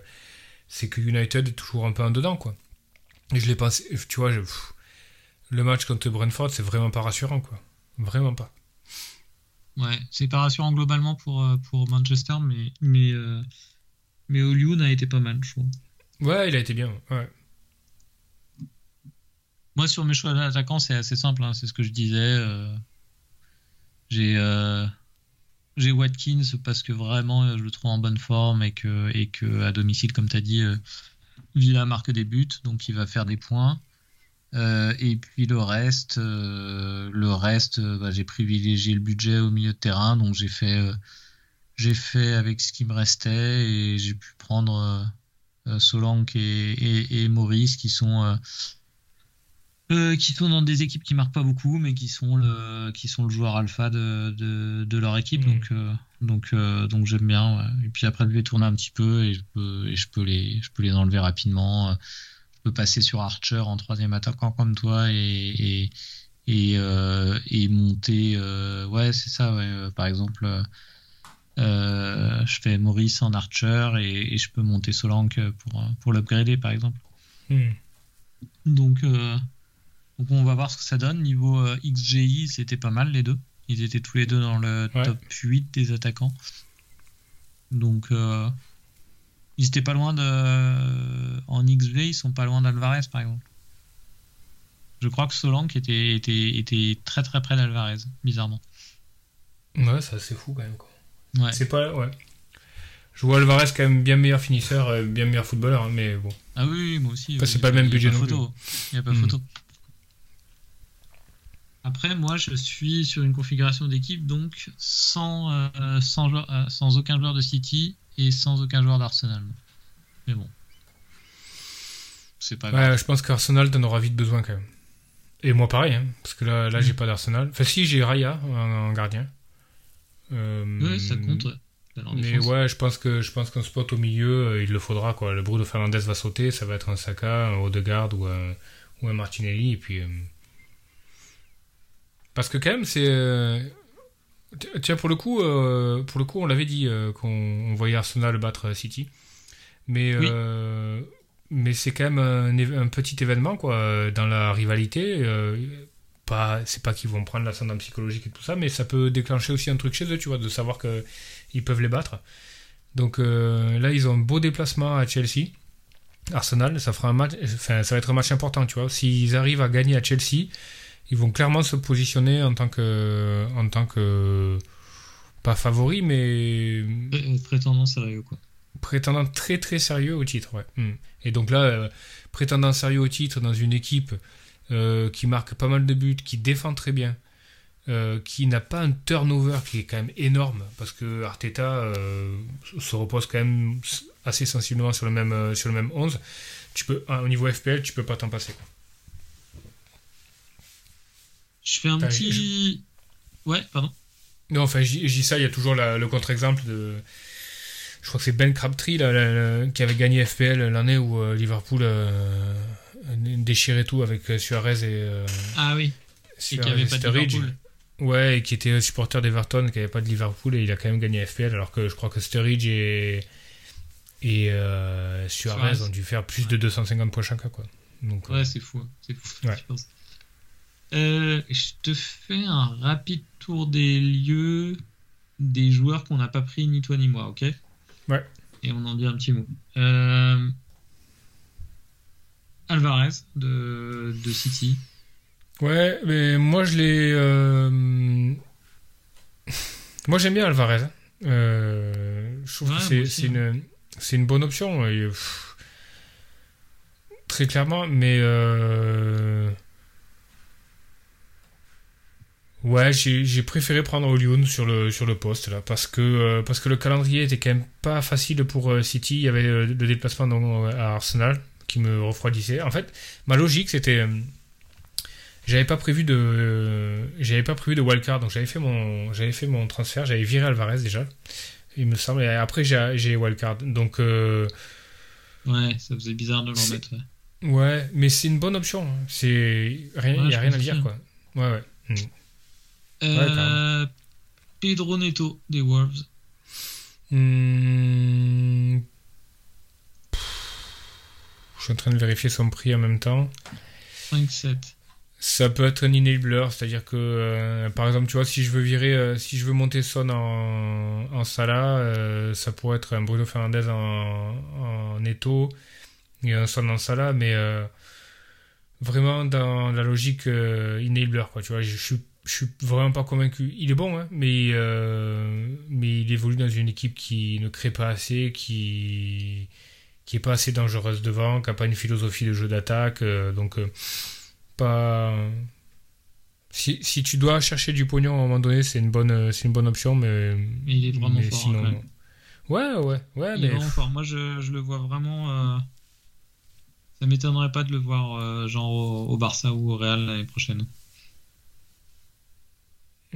c'est que United est toujours un peu en dedans, quoi. Et je l'ai pensé, tu vois, le match contre Brentford, c'est vraiment pas rassurant, quoi. Vraiment pas. Ouais, c'est pas rassurant globalement pour, pour Manchester, mais, mais mais Oliun a été pas mal, je trouve. Ouais, il a été bien. Ouais. Moi, sur mes choix d'attaquant, c'est assez simple. Hein, c'est ce que je disais. Euh, j'ai euh, j'ai Watkins parce que vraiment, euh, je le trouve en bonne forme et que, et que à domicile, comme tu as dit, Villa marque des buts, donc il va faire des points. et puis le reste, le reste, bah, j'ai privilégié le budget au milieu de terrain, donc j'ai fait j'ai fait avec ce qui me restait et j'ai pu prendre euh, euh Solanke et, Maurice qui sont euh, qui sont dans des équipes qui marquent pas beaucoup mais qui sont le qui sont le joueur alpha de, de, leur équipe. Mm. donc donc donc j'aime bien et puis après je vais tourner un petit peu et je peux et je peux les je peux les enlever rapidement. Je peux passer sur Archer en troisième attaquant comme toi et et, et, monter ouais c'est ça ouais. Par exemple je fais Maurice en Archer et, je peux monter Solank pour, pour l'upgrader par exemple. Hmm. Donc, euh, donc on va voir ce que ça donne. Niveau euh, XGI, c'était pas mal les deux. Ils étaient tous les deux dans le top 8 des attaquants. Donc Ils étaient pas loin de. En XV, ils sont pas loin d'Alvarez, par exemple. Je crois que Solanke était, était, était très très près d'Alvarez, bizarrement. Ouais, ça c'est fou quand même. Quoi. Ouais. C'est pas. Ouais. Je vois Alvarez quand même bien meilleur finisseur, euh, bien meilleur footballeur, hein, mais bon. Ah oui, oui, moi aussi. Enfin, oui. c'est pas le même budget non photo. Il n'y a pas Hmm. photo. Après, moi, je suis sur une configuration d'équipe, donc sans, euh, sans, joueur- euh, sans aucun joueur de City et sans aucun joueur d'Arsenal. Mais bon. C'est pas grave. Ouais, je pense qu'Arsenal t'en aura vite besoin quand même. Et moi pareil, hein, parce que là, là j'ai Mm. pas d'Arsenal. Enfin si, j'ai Raya en, en gardien. Euh, Ouais, ça compte. ouais. Mais ouais, je pense que je pense qu'un spot au milieu, euh, il le faudra quoi. Le Bruno Fernandez va sauter, ça va être un Saka, un Odegaard ou un, ou un Martinelli et puis euh, parce que quand même c'est tiens pour le coup euh, pour le coup on l'avait dit euh, qu'on on voyait Arsenal battre City, mais Oui. euh, mais c'est quand même un, un petit événement quoi dans la rivalité. Pas c'est pas qu'ils vont prendre l'ascendant psychologique et tout ça, mais ça peut déclencher aussi un truc chez eux, tu vois, de savoir que ils peuvent les battre. Donc euh, là, ils ont un beau déplacement à Chelsea. Arsenal, ça fera un match, enfin, ça va être un match important, tu vois. S'ils arrivent à gagner à Chelsea, ils vont clairement se positionner en tant que, en tant que, pas favori, mais Pré- Prétendant sérieux, quoi. prétendant très très sérieux au titre. Ouais. Mm. Et donc là, euh, prétendant sérieux au titre dans une équipe euh, qui marque pas mal de buts, qui défend très bien, euh, qui n'a pas un turnover qui est quand même énorme, parce que Arteta euh, se repose quand même assez sensiblement sur le même, sur le même 11. Tu peux, au niveau FPL, tu peux pas t'en passer. Quoi. Je fais un T'as- petit. Ouais, pardon. Non, enfin, je dis je dis ça, il y a toujours la- le contre-exemple de. Je crois que c'est Ben Crabtree là, là, là, qui avait gagné FPL l'année où euh, Liverpool euh, déchirait tout avec euh, Suarez et, euh, Ah oui. Et qui avait pas de. Liverpool. Ouais, et qui était supporter d'Everton, qui avait pas de Liverpool et il a quand même gagné FPL, alors que je crois que Sturridge et, et euh, Suarez Suarez. ont dû faire plus de 250 points chacun. Quoi. Donc, euh, Ouais, c'est fou. hein. C'est fou. Ouais. je pense. Euh, je te fais un rapide tour des lieux des joueurs qu'on n'a pas pris ni toi ni moi, ok? Ouais. Et on en dit un petit mot. Alvarez de, de City. Ouais, mais moi je l'ai. euh, Moi j'aime bien Alvarez. hein. Euh, Je trouve Ouais, que c'est une, c'est une bonne option. et, pff, Très clairement, mais. euh, Ouais, j'ai j'ai préféré prendre Olioun sur le, sur le poste là, parce que, euh, parce que le calendrier était quand même pas facile pour euh, City. Il y avait euh, le déplacement donc, à Arsenal qui me refroidissait. En fait, ma logique c'était. euh, j'avais pas prévu de j'avais pas prévu de wildcard donc j'avais fait mon j'avais fait mon transfert j'avais viré Alvarez déjà il me semble et après j'ai wildcard donc euh, Ouais, ça faisait bizarre de le C'est- remettre. ouais. ouais mais c'est une bonne option hein. c'est rien Ouais, il y je a rien à dire quoi ouais ouais Mm. Euh, Pedro Neto des Wolves. Hmm. Je suis en train de vérifier son prix en même temps 5-7. Ça peut être un enabler, c'est-à-dire que, euh, par exemple, tu vois, si je veux virer, euh, si je veux monter Son en, en Salah, euh, ça pourrait être un Bruno Fernandez en, en Neto et un Son en Salah, mais vraiment dans la logique enabler, quoi. Tu vois, je, suis, je suis vraiment pas convaincu. Il est bon, hein, mais mais il évolue dans une équipe qui ne crée pas assez, qui qui est pas assez dangereuse devant, qui a pas une philosophie de jeu d'attaque, euh, donc. euh, pas. Si, si tu dois chercher du pognon à un moment donné, c'est une bonne, c'est une bonne option, mais. Mais il est vraiment fort, sinon- même. Ouais, ouais, ouais, Il est mais. vraiment fort. Moi, je, je le vois vraiment. euh, Ça m'étonnerait pas de le voir euh, genre au, au Barça ou au Real l'année prochaine.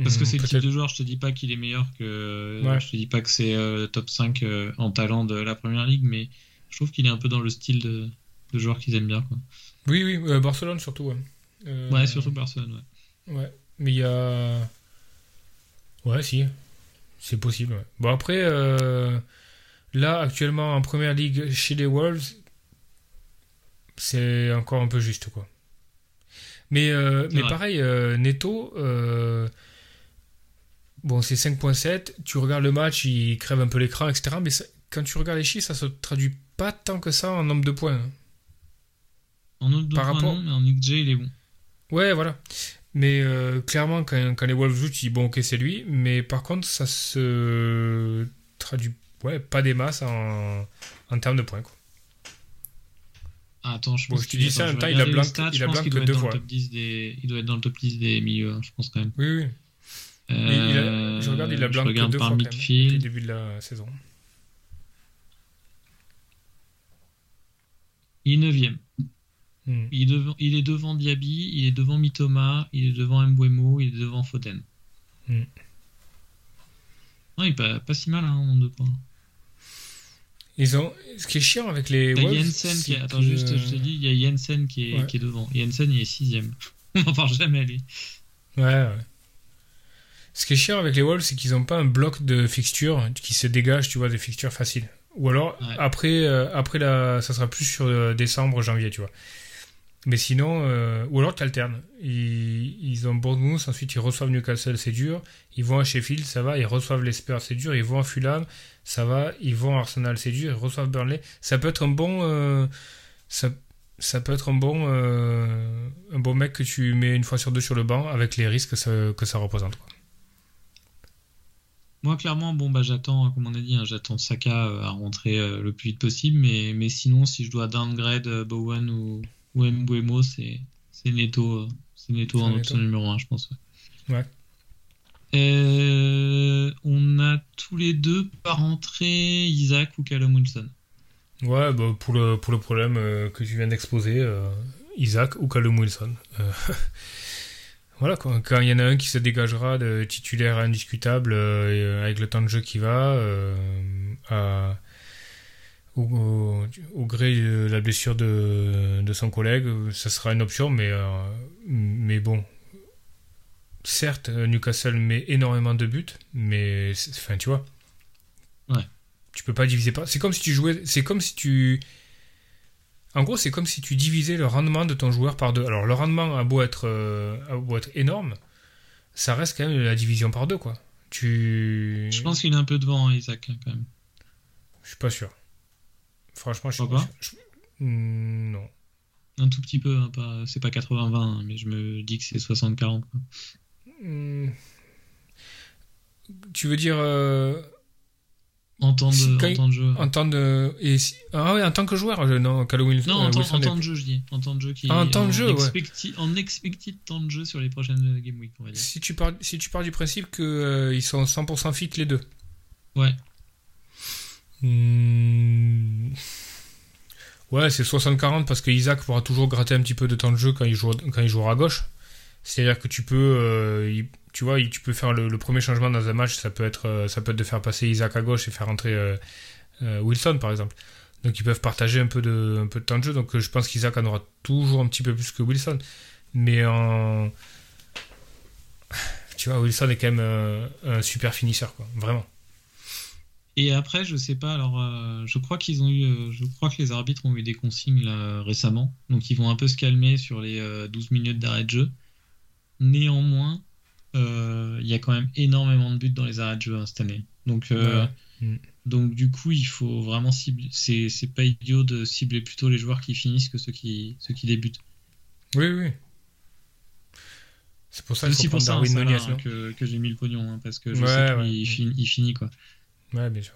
Parce que Hmm, c'est le type de joueur, je te dis pas qu'il est meilleur que. Ouais. Je te dis pas que c'est euh, top 5 euh, en talent de la première ligue, mais je trouve qu'il est un peu dans le style de, de joueur qu'ils aiment bien. Quoi. Oui, oui, euh, Barcelone surtout, ouais. Euh, Ouais, surtout Barcelone. Ouais. Ouais, mais il y a. Ouais, si. C'est possible, ouais. Bon, après, euh, là, actuellement, en première ligue, chez les Wolves, c'est encore un peu juste, quoi. Mais, mais vrai. pareil, Neto, bon, c'est 5.7. Tu regardes le match, il crève un peu l'écran, etc. Mais ça- quand tu regardes les chiffres, ça se traduit pas tant que ça en nombre de points. hein. En autre de Par points, rapport- non, mais en XG, il est bon. Ouais, voilà. Mais euh, clairement, quand, quand les Wolves jouent, tu dis bon, ok, c'est lui. Mais par contre, ça se traduit ouais, pas des masses en, en termes de points. Quoi. Ah, attends, je Bon, pense je te dis ça, en attends, même temps, il a blanc- stats, il a blanc que deux dans le fois. top 10 des- Il doit être dans le top 10 des milieux, hein, je pense quand même. Oui, oui. Mais il a- je regarde, il a Euh, blanc que deux fois quand même, depuis le début de la saison. Il est 9ème. Hmm. Il est devant, il est devant Diaby, il est devant Mitoma, il est devant Mbouemo, il est devant Foden. Hmm. Non, il est pas, pas si mal hein, en deux points. Ils ont... Ce qui est chiant avec les Wolves, Jensen qui est, attends que- juste, je te dis, il y a Jensen qui est, Ouais. qui est devant. Jensen il est 6ème. On n'en parle jamais lui. Ouais, ouais. Ce qui est chiant avec les Wolves, c'est qu'ils n'ont pas un bloc de fixtures qui se dégage, tu vois, des fixtures faciles. Ou alors, Ouais. après, euh, après la, ça sera plus sur euh, décembre, janvier, tu vois. Mais sinon, euh, ou alors tu alternes. Ils, ils ont Bournemouth, ensuite ils reçoivent Newcastle, c'est dur. Ils vont à Sheffield, ça va. Ils reçoivent les Spurs, c'est dur. Ils vont à Fulham, ça va. Ils vont à Arsenal, c'est dur. Ils reçoivent Burnley. Ça peut être un bon, euh, ça, ça peut être un bon, euh, un bon mec que tu mets une fois sur deux sur le banc avec les risques que ça, que ça représente. quoi. Moi, clairement, bon, bah, j'attends, comme on a dit, hein, j'attends Saka euh, à rentrer euh, le plus vite possible. Mais, mais sinon, si je dois downgrade euh, Bowen ou, ou Mbouemo, c'est Neto, c'est Neto en option numéro 1, je pense. ouais. Ouais. On a tous les deux pas rentré Isaac ou Callum Wilson. Ouais, bah, pour, le, pour le problème que tu viens d'exposer, Isaac ou Callum Wilson. Voilà, quand il y en a un qui se dégagera de titulaire indiscutable euh, euh, avec le temps de jeu qui va, euh, à- au, au- au gré de la blessure de, de son collègue, ça sera une option, mais, euh, mais bon. Certes, Newcastle met énormément de buts, mais enfin, tu vois. Ouais. Tu peux pas diviser par. C'est comme si tu jouais. C'est comme si tu. En gros, c'est comme si tu divisais le rendement de ton joueur par deux. Alors, le rendement a beau être, euh, a beau être énorme, ça reste quand même la division par deux, quoi. Tu. Je pense qu'il est un peu devant, hein, Isaac, quand même. Je suis pas sûr. Franchement, je suis Pourquoi je- je- Hmm, Non. Un tout petit peu, hein, pas, c'est pas 80-20, hein, mais je me dis que c'est 60-40. quoi. Hmm. Tu veux dire euh, En temps de, en temps de jeu. en tant de et si- ah ouais en tant que joueur je- non Callum Wilson, Non, en euh, temps, Wilson en temps de jeu, je dis. En temps de jeu qui Ah, en temps de jeu, ouais. En expected temps de jeu sur les prochaines Game Week, on va dire. si tu pars si tu pars du principe que euh, sont 100% fit les deux Ouais. Hmm. Ouais, c'est 60-40 parce que Isaac pourra toujours gratter un petit peu de temps de jeu quand il, joue, quand il jouera à gauche. C'est-à-dire que tu peux, euh, tu vois, tu peux faire le, premier changement dans un match, ça peut être, euh, ça peut être de faire passer Isaac à gauche et faire entrer euh, Wilson, par exemple. Donc ils peuvent partager un peu de, un peu de temps de jeu. Donc je pense qu'Isaac en aura toujours un petit peu plus que Wilson. Mais en, tu vois, Wilson est quand même un super finisseur, quoi. Vraiment. Et après, je sais pas, alors je crois qu'ils ont eu, je crois que les arbitres ont eu des consignes récemment, donc ils vont un peu se calmer sur les euh, 12 minutes d'arrêt de jeu. Néanmoins, euh, il y a quand même énormément de buts dans les arrêts de jeu hein, cette année. Donc, euh, Ouais. Mm. donc du coup, il faut vraiment cibler. C'est c'est pas idiot de cibler plutôt les joueurs qui finissent que ceux qui, ceux qui débutent. Oui, oui. C'est pour ça qu'il faut pour ça Darwin hein, Nunez, hein, que, que j'ai mis le pognon, hein, parce que je Ouais, sais ouais. qu'il finit, il finit quoi. Ouais, bien sûr.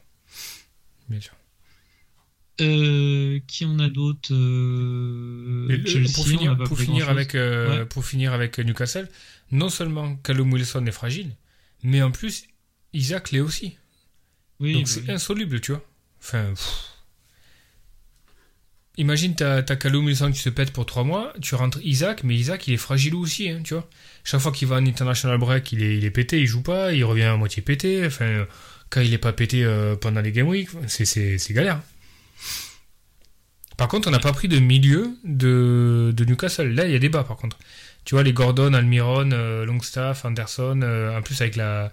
Bien sûr. Euh, qui on a d'autres euh, pour on finir, a pas pour finir avec, euh, Ouais. pour finir avec Newcastle, non seulement Callum Wilson est fragile, mais en plus, Isaac l'est aussi. Oui, Donc bah c'est oui. insoluble, tu vois. Enfin, pff. Imagine, t'as Callum Wilson qui se pète pour 3 mois, tu rentres Isaac, mais Isaac, il est fragile aussi, hein, tu vois. Chaque fois qu'il va en international break, il est, il est pété, il joue pas, il revient à moitié pété. Enfin, quand il est pas pété euh, pendant les game week, c'est galère. Par contre, on n'a pas pris de milieu de, Newcastle. Là, il y a débat, par contre. Tu vois, les Gordon, Almiron, euh, Longstaff, Anderson, euh, en plus avec la,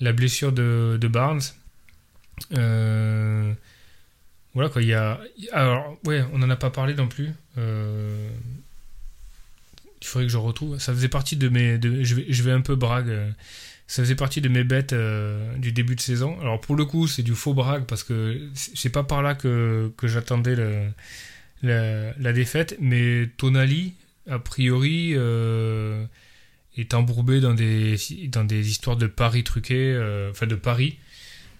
la blessure de, Barnes. Euh, voilà quoi, il y a. Alors, ouais, on n'en a pas parlé non plus. Il faudrait que je retrouve. Ça faisait partie de mes. je, vais, je vais un peu brague. Ça faisait partie de mes bêtes euh, du début de saison. Alors pour le coup, c'est du faux brag parce que c'est pas par là que, que j'attendais la, la défaite, mais Tonali, a priori, euh, est embourbé dans des, dans des histoires de paris truqués, euh, enfin de paris.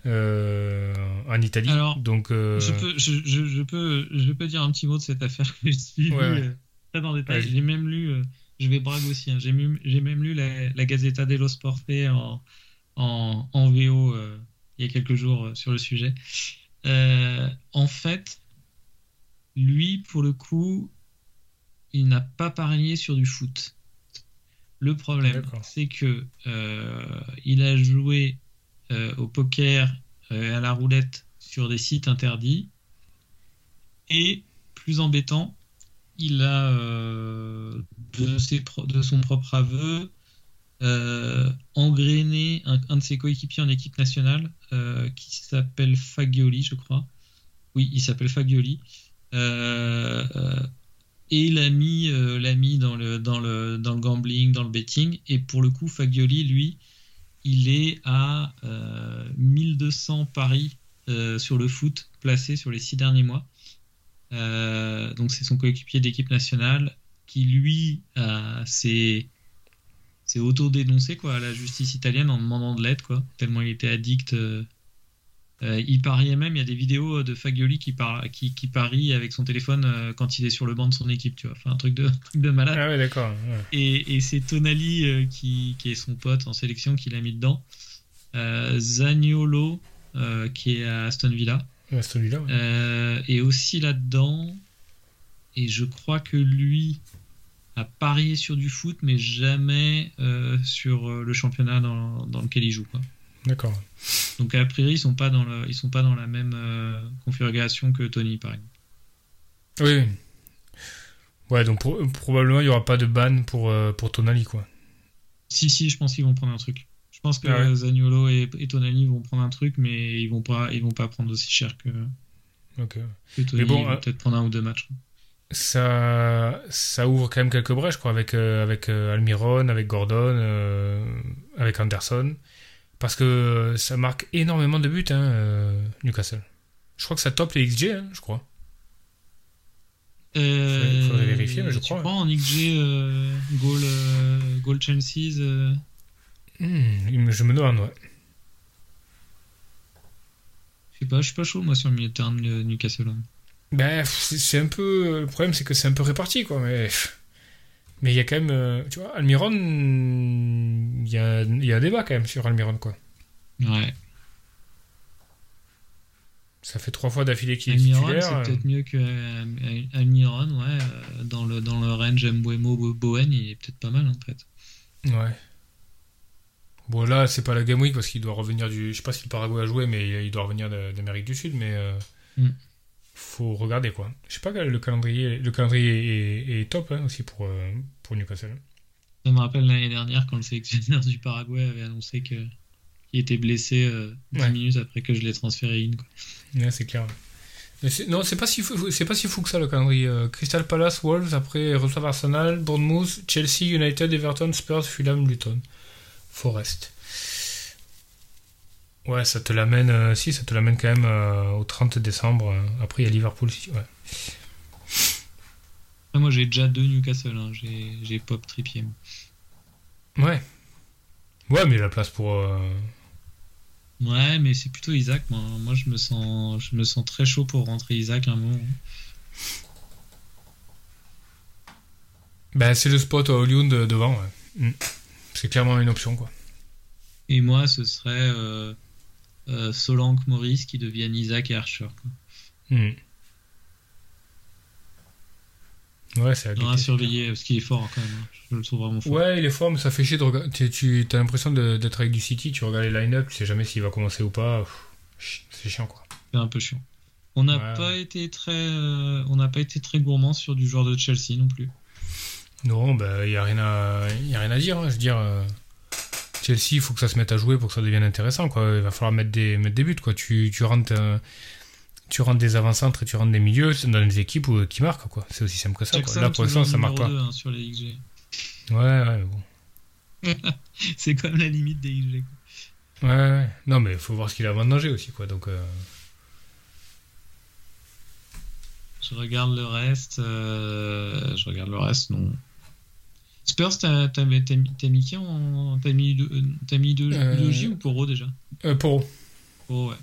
en Italie. Alors, Donc, Je, peux, je, je, je peux, je peux dire un petit mot de cette affaire que j'ai suivie Ouais, ouais. très en détail. J'ai même lu, je vais brague aussi, hein, j'ai même, lu la, la Gazzetta dello Sport en, en, en VO euh, il y a quelques jours euh, sur le sujet. Euh, en fait, lui, pour le coup, il n'a pas parié sur du foot. Le problème, c'est que euh, il a joué au poker et à la roulette sur des sites interdits. Et plus embêtant, il a euh, de, son propre aveu euh, engrainé un, de ses coéquipiers en équipe nationale euh, qui s'appelle Fagioli, je crois. Oui, il s'appelle Fagioli. Euh, et l'a mis, mis dans, le, dans, le, dans le gambling, dans le betting. Et pour le coup, Fagioli, lui, il est à euh, 1200 paris sur le foot placés sur les six derniers mois. Euh, donc c'est son coéquipier d'équipe nationale qui lui a- s'est auto-dénoncé quoi à la justice italienne en demandant de l'aide quoi tellement il était addict. euh. Euh, il pariait même, il y a des vidéos de Fagioli qui, par, qui, qui parie avec son téléphone euh, quand il est sur le banc de son équipe, tu vois. Enfin, un truc de, truc de malade. Ah ouais, d'accord. ouais. Et, et c'est Tonali euh, qui, qui est son pote en sélection qui l'a mis dedans. Euh, Zaniolo euh, qui est à Aston Villa Ouais, celui-là, ouais. euh, est aussi là-dedans. Et je crois que lui a parié sur du foot, mais jamais euh, sur euh, le championnat dans, dans lequel il joue. Quoi. D'accord. Donc a priori, ils sont pas dans, le, ils sont pas dans la même euh, configuration que Tony, par exemple. Oui. Ouais, donc pro- probablement il n'y aura pas de ban pour, euh, pour Tonali, quoi. Si, si, je pense qu'ils vont prendre un truc. Je pense que Ah ouais. Zaniolo et, et Tonali vont prendre un truc, mais ils vont pas, ils vont pas prendre aussi cher que, Ok. que Tony. Mais bon, euh, peut-être prendre un ou deux matchs. Ça, ça ouvre quand même quelques brèches, quoi, avec, euh, avec euh, Almiron, avec Gordon, avec Anderson. Parce que ça marque énormément de buts, hein, Newcastle. Je crois que ça top les XG, hein, je crois. Euh, faudrait vérifier, mais je tu crois. crois en XG goal, goal chances Hmm, je me demande, ouais. Je sais pas, je suis pas chaud moi sur le milieu de terrain de Newcastle. Ben, c'est un peu. Le problème, c'est que c'est un peu réparti, quoi. Mais mais il y a quand même. euh, Tu vois, Almiron. Il y a, y a un débat quand même sur Almiron, quoi. Ouais. Ça fait trois fois d'affilée qu'il est Almiron, titulaire. c'est euh, peut-être mieux que euh, Almiron, ouais. Dans le, dans le range Mbouemo Bowen, il est peut-être pas mal en fait. Ouais. Bon, là, c'est pas la Game Week parce qu'il doit revenir du. Je sais pas si le Paraguay a joué, mais il doit revenir d'Amérique du Sud, mais. euh, Mm. Faut regarder, quoi. Je sais pas, le calendrier, le calendrier est, est top hein, aussi pour, euh, pour Newcastle. Ça me rappelle l'année dernière quand le sélectionneur du Paraguay avait annoncé que qu'il était blessé euh, 10 Ouais. minutes après que je l'ai transféré in. Ouais, c'est clair. Non, c'est pas si fou, c'est pas si fou que ça le calendrier. Euh, Crystal Palace, Wolves, après reçoivent Arsenal, Bournemouth, Chelsea, United, Everton, Spurs, Fulham, Luton, Forest. Ouais, ça te l'amène, euh, si, ça te l'amène quand même euh, au 30 décembre. euh. Après, il y a Liverpool, ouais. Moi j'ai déjà deux Newcastle, hein. j'ai Pop Trippier. Ouais. Ouais, mais la place pour. euh, Ouais, mais c'est plutôt Isaac. Moi, moi je, me sens, je me sens très chaud pour rentrer Isaac un moment. Ben, c'est le spot à Hollywood de- devant, ouais. Mm. C'est clairement une option, quoi. Et moi, ce serait euh, euh, Solanke Maurice qui deviennent Isaac et Archer. quoi. Mm. Ouais, c'est à surveiller parce qu'il est fort quand même. hein. Je le trouve vraiment fort. Ouais, il est fort, mais ça fait chier de regarder. Tu, as l'impression d'être avec du City, tu regardes les line-up, tu sais jamais s'il va commencer ou pas. C'est chiant, quoi. C'est un peu chiant. On n'a Ouais. pas été très, euh, on n'a pas été très gourmand sur du joueur de Chelsea non plus. Non, bah, il n'y a, rien à- y a rien à dire. hein. Je veux dire, euh, Chelsea, il faut que ça se mette à jouer pour que ça devienne intéressant, quoi. Il va falloir mettre des, mettre des buts, quoi. Tu, tu rentres. euh, tu rentres des avant-centres et tu rentres des milieux dans des équipes où- qui marquent, quoi. C'est aussi simple que ça. Quoi. Là, pour l'instant, ça marque pas. hein, sur les XG. Ouais, ouais, mais bon. c'est quand même la limite des XG. Ouais, ouais. Non, mais il faut voir ce qu'il a avant de nager aussi, quoi. Donc, euh, Je regarde le reste. euh, Je regarde le reste, non. Spurs, t'as mis qui en. T'as mis, t'as mis de, Euh, ou Poro déjà? euh, Poro. Poro, ouais.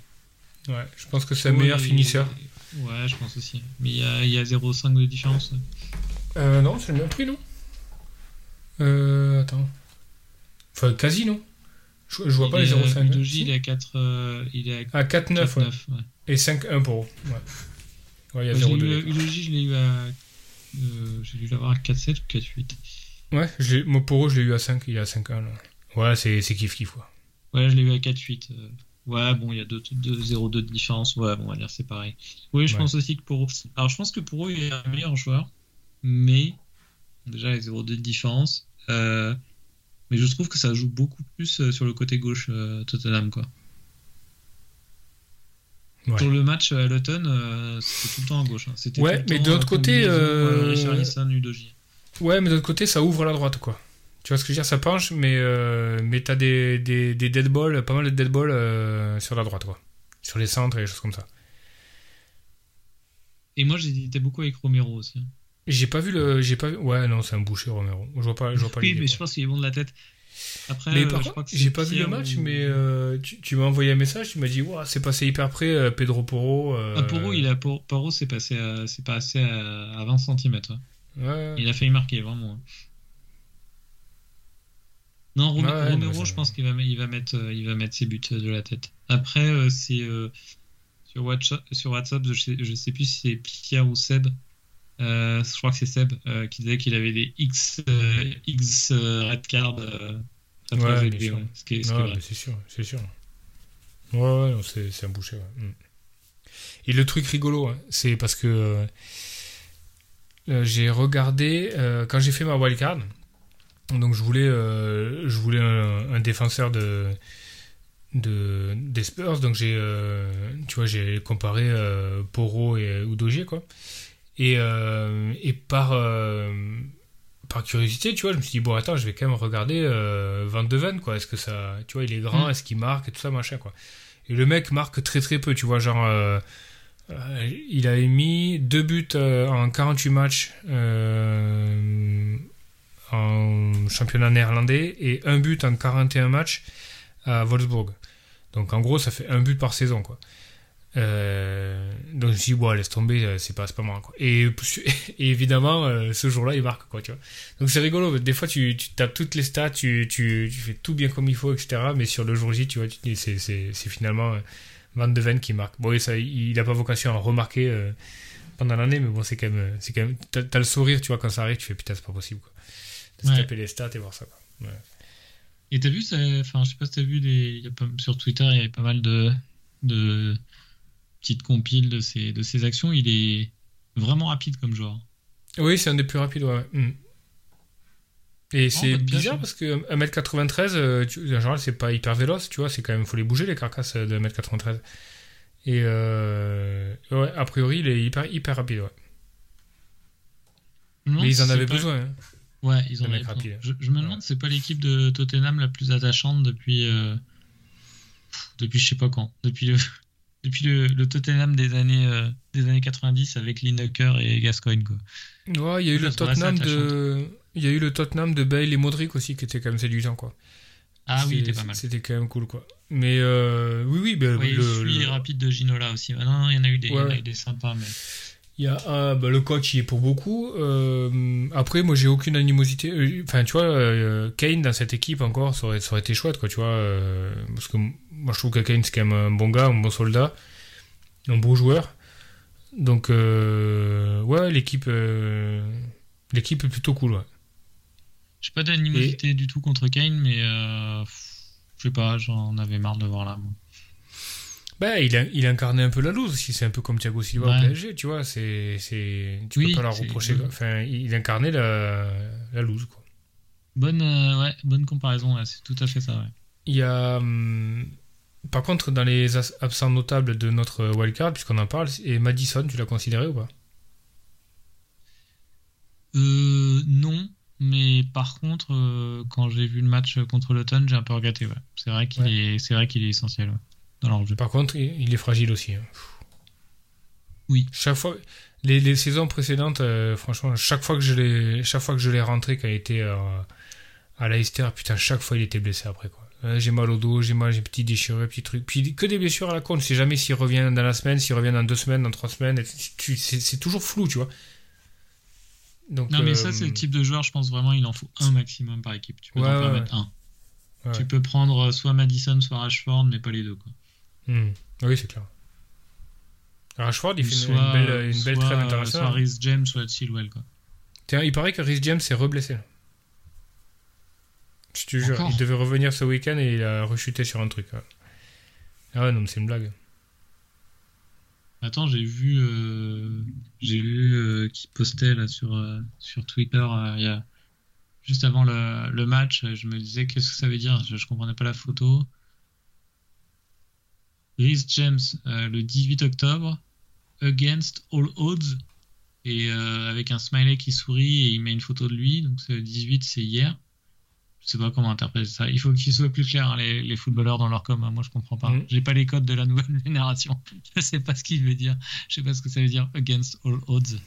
Ouais, je pense que c'est le meilleur il- finisseur. Ouais, je pense aussi. Mais il y a, il y a 0,5 de différence. Euh, non, c'est le même prix, non? Euh, attends. Enfin, quasi, non? Je, je vois Il pas les est- 0,5. Udogie, Si il est à 4. euh, il est à Ah, 4,9, 4,9. ouais. ouais. Et 5,1 Poro. Ouais. Ouais, il y a Moi, j'ai 0,2. eu, d'écart. Udogie, je l'ai eu à. euh, j'ai dû l'avoir à 4,7 ou 4,8. Ouais, je moi, Poro, je l'ai eu à 5, il est à 5,1. Là. Ouais, c'est c'est kiff-kiff, quoi. Ouais, je l'ai eu à 4,8. euh. Ouais, bon, il y a 0,2 de différence. Ouais, bon, on va dire c'est pareil. Oui, je Ouais. pense aussi que pour. Alors, je pense que pour eux, il est un meilleur joueur. Mais. Déjà, les 0,2 de différence. euh, Mais je trouve que ça joue beaucoup plus euh, sur le côté gauche, euh, Tottenham, quoi. Ouais. Sur le match à l'automne, euh, c'était tout le temps à gauche. hein. Ouais, mais de l'autre euh, côté, euh, Richarlison, Udogie. Ouais, mais de l'autre côté, ça ouvre la droite, quoi. Tu vois ce que je veux dire Ça penche, mais, euh, mais t'as des, des, des dead balls, pas mal de dead balls euh, sur la droite, quoi. Sur les centres et des choses comme ça. Et moi, j'hésitais beaucoup avec Romero aussi. hein. J'ai pas vu le. J'ai pas vu... Ouais, non, c'est un boucher, Romero. Je vois pas, je vois pas Oui, mais quoi. je pense qu'il est bon de la tête. Après, Mais euh, par je contre, crois que j'ai pas vu le match, ou- mais euh, tu, tu m'as envoyé un message, tu m'as dit, Ouah, c'est passé hyper près, Pedro Porro. euh, Ah, Poro, il a, Por- Poro, c'est passé, c'est passé à, à 20 cm. Ouais, Il a failli marquer, vraiment. hein. Non, Ouais, Romero, ça- je pense qu'il va, il va, mettre, euh, il va mettre ses buts de la tête. Après, euh, c'est euh, sur, WhatsApp, sur WhatsApp, je sais, je sais plus si c'est Pierre ou Seb. euh, je crois que c'est Seb euh, qui disait qu'il avait des X, euh, X euh, red card euh, très Ouais. Ce qui est, ce c'est sûr, c'est sûr. Ouais, ouais, c'est, un boucher. Mm. Et le truc rigolo, hein, c'est parce que euh, euh, j'ai regardé, euh, quand j'ai fait ma wildcard, donc je voulais, euh, je voulais un, un défenseur de, de, des Spurs, donc j'ai, euh, tu vois, j'ai comparé euh, Poro et Udogie, quoi. Et, euh, et par, euh, par curiosité, tu vois, je me suis dit, bon, attends, je vais quand même regarder euh, Van de Ven, quoi. Est-ce que ça. Tu vois, il est grand, Mm. est-ce qu'il marque et tout ça, machin, quoi. Et le mec marque très très peu, tu vois, genre. euh, euh, il avait mis deux buts euh, en 48 matchs euh, en championnat néerlandais et un but en 41 matchs à Wolfsburg. Donc en gros, ça fait un but par saison, quoi. Euh, donc je me suis dit, bon, laisse tomber, euh, c'est pas, marrant, quoi. Et, évidemment, euh, ce jour-là, il marque, quoi. Donc c'est rigolo, des fois, tu, tapes toutes les stats, tu, tu, fais tout bien comme il faut, etc. Mais sur le jour J, tu vois, c'est, finalement euh, Van de Ven qui marque. Bon, et ça, il n'a pas vocation à remarquer euh, pendant l'année, mais bon, c'est quand même, c'est quand même, t'as, t'as le sourire, tu vois, quand ça arrive, tu fais, putain, c'est pas possible, quoi. De se Ouais. taper les stats et voir ça, quoi. Ouais. Et t'as vu, ça, enfin, je sais pas si t'as vu des, il y a pas- sur Twitter, il y avait pas mal de, de petites compiles de ses, de ses actions. Il est vraiment rapide comme joueur. Oui, c'est un des plus rapides, ouais. Mm. Et c'est bizarre parce que 1m93, euh, tu, en général, c'est pas hyper véloce, tu vois, c'est quand même, faut les bouger les carcasses de 1m93. Et euh, ouais, a priori, il est hyper, hyper rapide, ouais. Mais ils en avaient pas- besoin, hein. Ouais, ils en avaient besoin. rapide. Je, je me demande, c'est pas l'équipe de Tottenham la plus attachante depuis, euh, depuis je sais pas quand, depuis le, depuis le, le Tottenham des années, euh, des années 90 avec Lineker et Gascoigne quoi. Ouais, il y a eu le Tottenham de, il y a eu le Tottenham de Bale et Modric aussi qui était quand même séduisant, quoi. Ah oui, il était pas mal. C'était quand même cool, quoi. Mais euh, oui, oui, ben, Oui, le, celui le- rapide de Ginola aussi. Ah non, il y en a eu des, il y en a Ouais. eu des sympas, mais Il y a un, bah, le coach, il est pour beaucoup. Euh, après, moi, j'ai aucune animosité. Euh, Enfin, tu vois, euh, Kane dans cette équipe encore, ça aurait, ça aurait été chouette, quoi, tu vois. euh, parce que moi, je trouve que Kane, c'est quand même un bon gars, un bon soldat, un beau joueur. Donc, ouais, l'équipe, l'équipe est plutôt cool, ouais. J'ai pas d'animosité du tout contre Kane, mais euh, je sais pas, j'en avais marre de voir là. moi. Bah, il a, il a incarné un peu la loose aussi. C'est un peu comme Thiago Silva au. PSG, tu vois. C'est, c'est, tu Oui, peux pas leur reprocher. Enfin, il incarnait la, la loose, quoi. Bonne, euh, ouais, bonne comparaison, ouais, c'est tout à fait ça. Ouais. Il y a. hum, par contre, dans les absents notables de notre wildcard, puisqu'on en parle, et Madison, tu l'as considéré ou pas? Euh, non, mais par contre, euh, quand j'ai vu le match contre l'automne, j'ai un peu regretté. Ouais. C'est vrai qu'il Ouais. est, c'est vrai qu'il est essentiel ouais, dans leur jeu. Par contre, il est fragile aussi. hein. Oui. Chaque fois, les, les saisons précédentes, euh, franchement, chaque fois que je l'ai, chaque fois que je l'ai rentré quand il était euh, à Leicester, putain, chaque fois il était blessé après quoi. Euh, j'ai mal au dos, j'ai mal, j'ai petit déchiré, petit truc. Puis que des blessures à la con. Je sais jamais s'il revient dans la semaine, s'il revient dans deux semaines, dans trois semaines. tu- c'est toujours flou, tu vois. Donc, Non, mais euh, ça, c'est le type de joueur, je pense vraiment, il en faut un maximum par équipe. Tu peux Ouais, en ouais, un. ouais. Tu peux prendre euh, soit Madison, soit Rashford, mais pas les deux. Quoi. Hmm. Oui, c'est clair. Rashford, il fait une- soit, une belle, une belle soit, trêve euh, internationale. Soit Rhys James, soit Chilwell. Quoi. Tiens, il paraît que Rhys James s'est reblessé. Je te jure, Encore il devait revenir ce week-end et il a rechuté sur un truc. Ah ouais, non, mais c'est une blague. Attends, j'ai vu, euh, lu euh, qui postait là sur euh, sur Twitter y a juste avant le, le match. Je me disais qu'est-ce que ça veut dire? Je, je comprenais pas la photo. Rhys James le 18 octobre against all odds et avec un smiley qui sourit et il met une photo de lui. Donc le 18, c'est hier. Je sais pas comment interpréter ça. Il faut qu'ils soient plus clairs hein, les, les footballeurs dans leur com. hein. Moi je comprends pas. Mhm. J'ai pas les codes de la nouvelle génération. Je sais pas ce qu'il veut dire. Je sais pas ce que ça veut dire against all odds.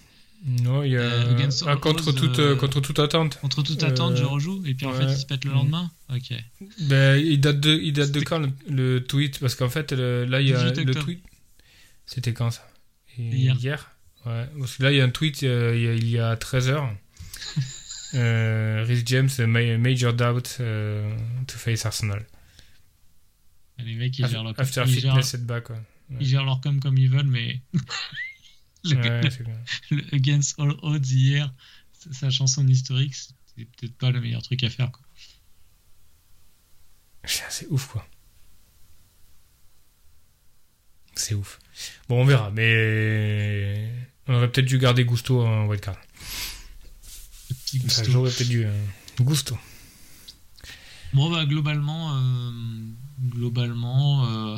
Non, il y a. Euh, against ah, contre, odds, toute, euh, euh, contre toute attente. Contre toute Euh, attente, je rejoue et puis en fait il se pète le lendemain. Ok. Ben, il date de, il date de quand le, le tweet? Parce qu'en fait, le- là, il y a 18 le tweet. C'était quand ça? Et- Hier. Ouais. Parce que là, il y a un tweet euh, il y a, il y a 13 heures. euh, Rhys James, ma- major doubt euh, to face Arsenal. Les mecs ils gèrent leur com, After ils gèrent, fitness quoi. ils gèrent leur com comme ils veulent, mais le, Ouais, c'est clair. le against all odds hier, sachant son historique, c'est peut-être pas le meilleur truc à faire. Quoi. C'est ouf, quoi. C'est ouf. Bon, on verra, mais on aurait peut-être dû garder Gusto en wildcard. Petit Enfin, gusto. J'aurais peut-être dû. euh, Gusto. Bon bah globalement, euh, globalement, euh,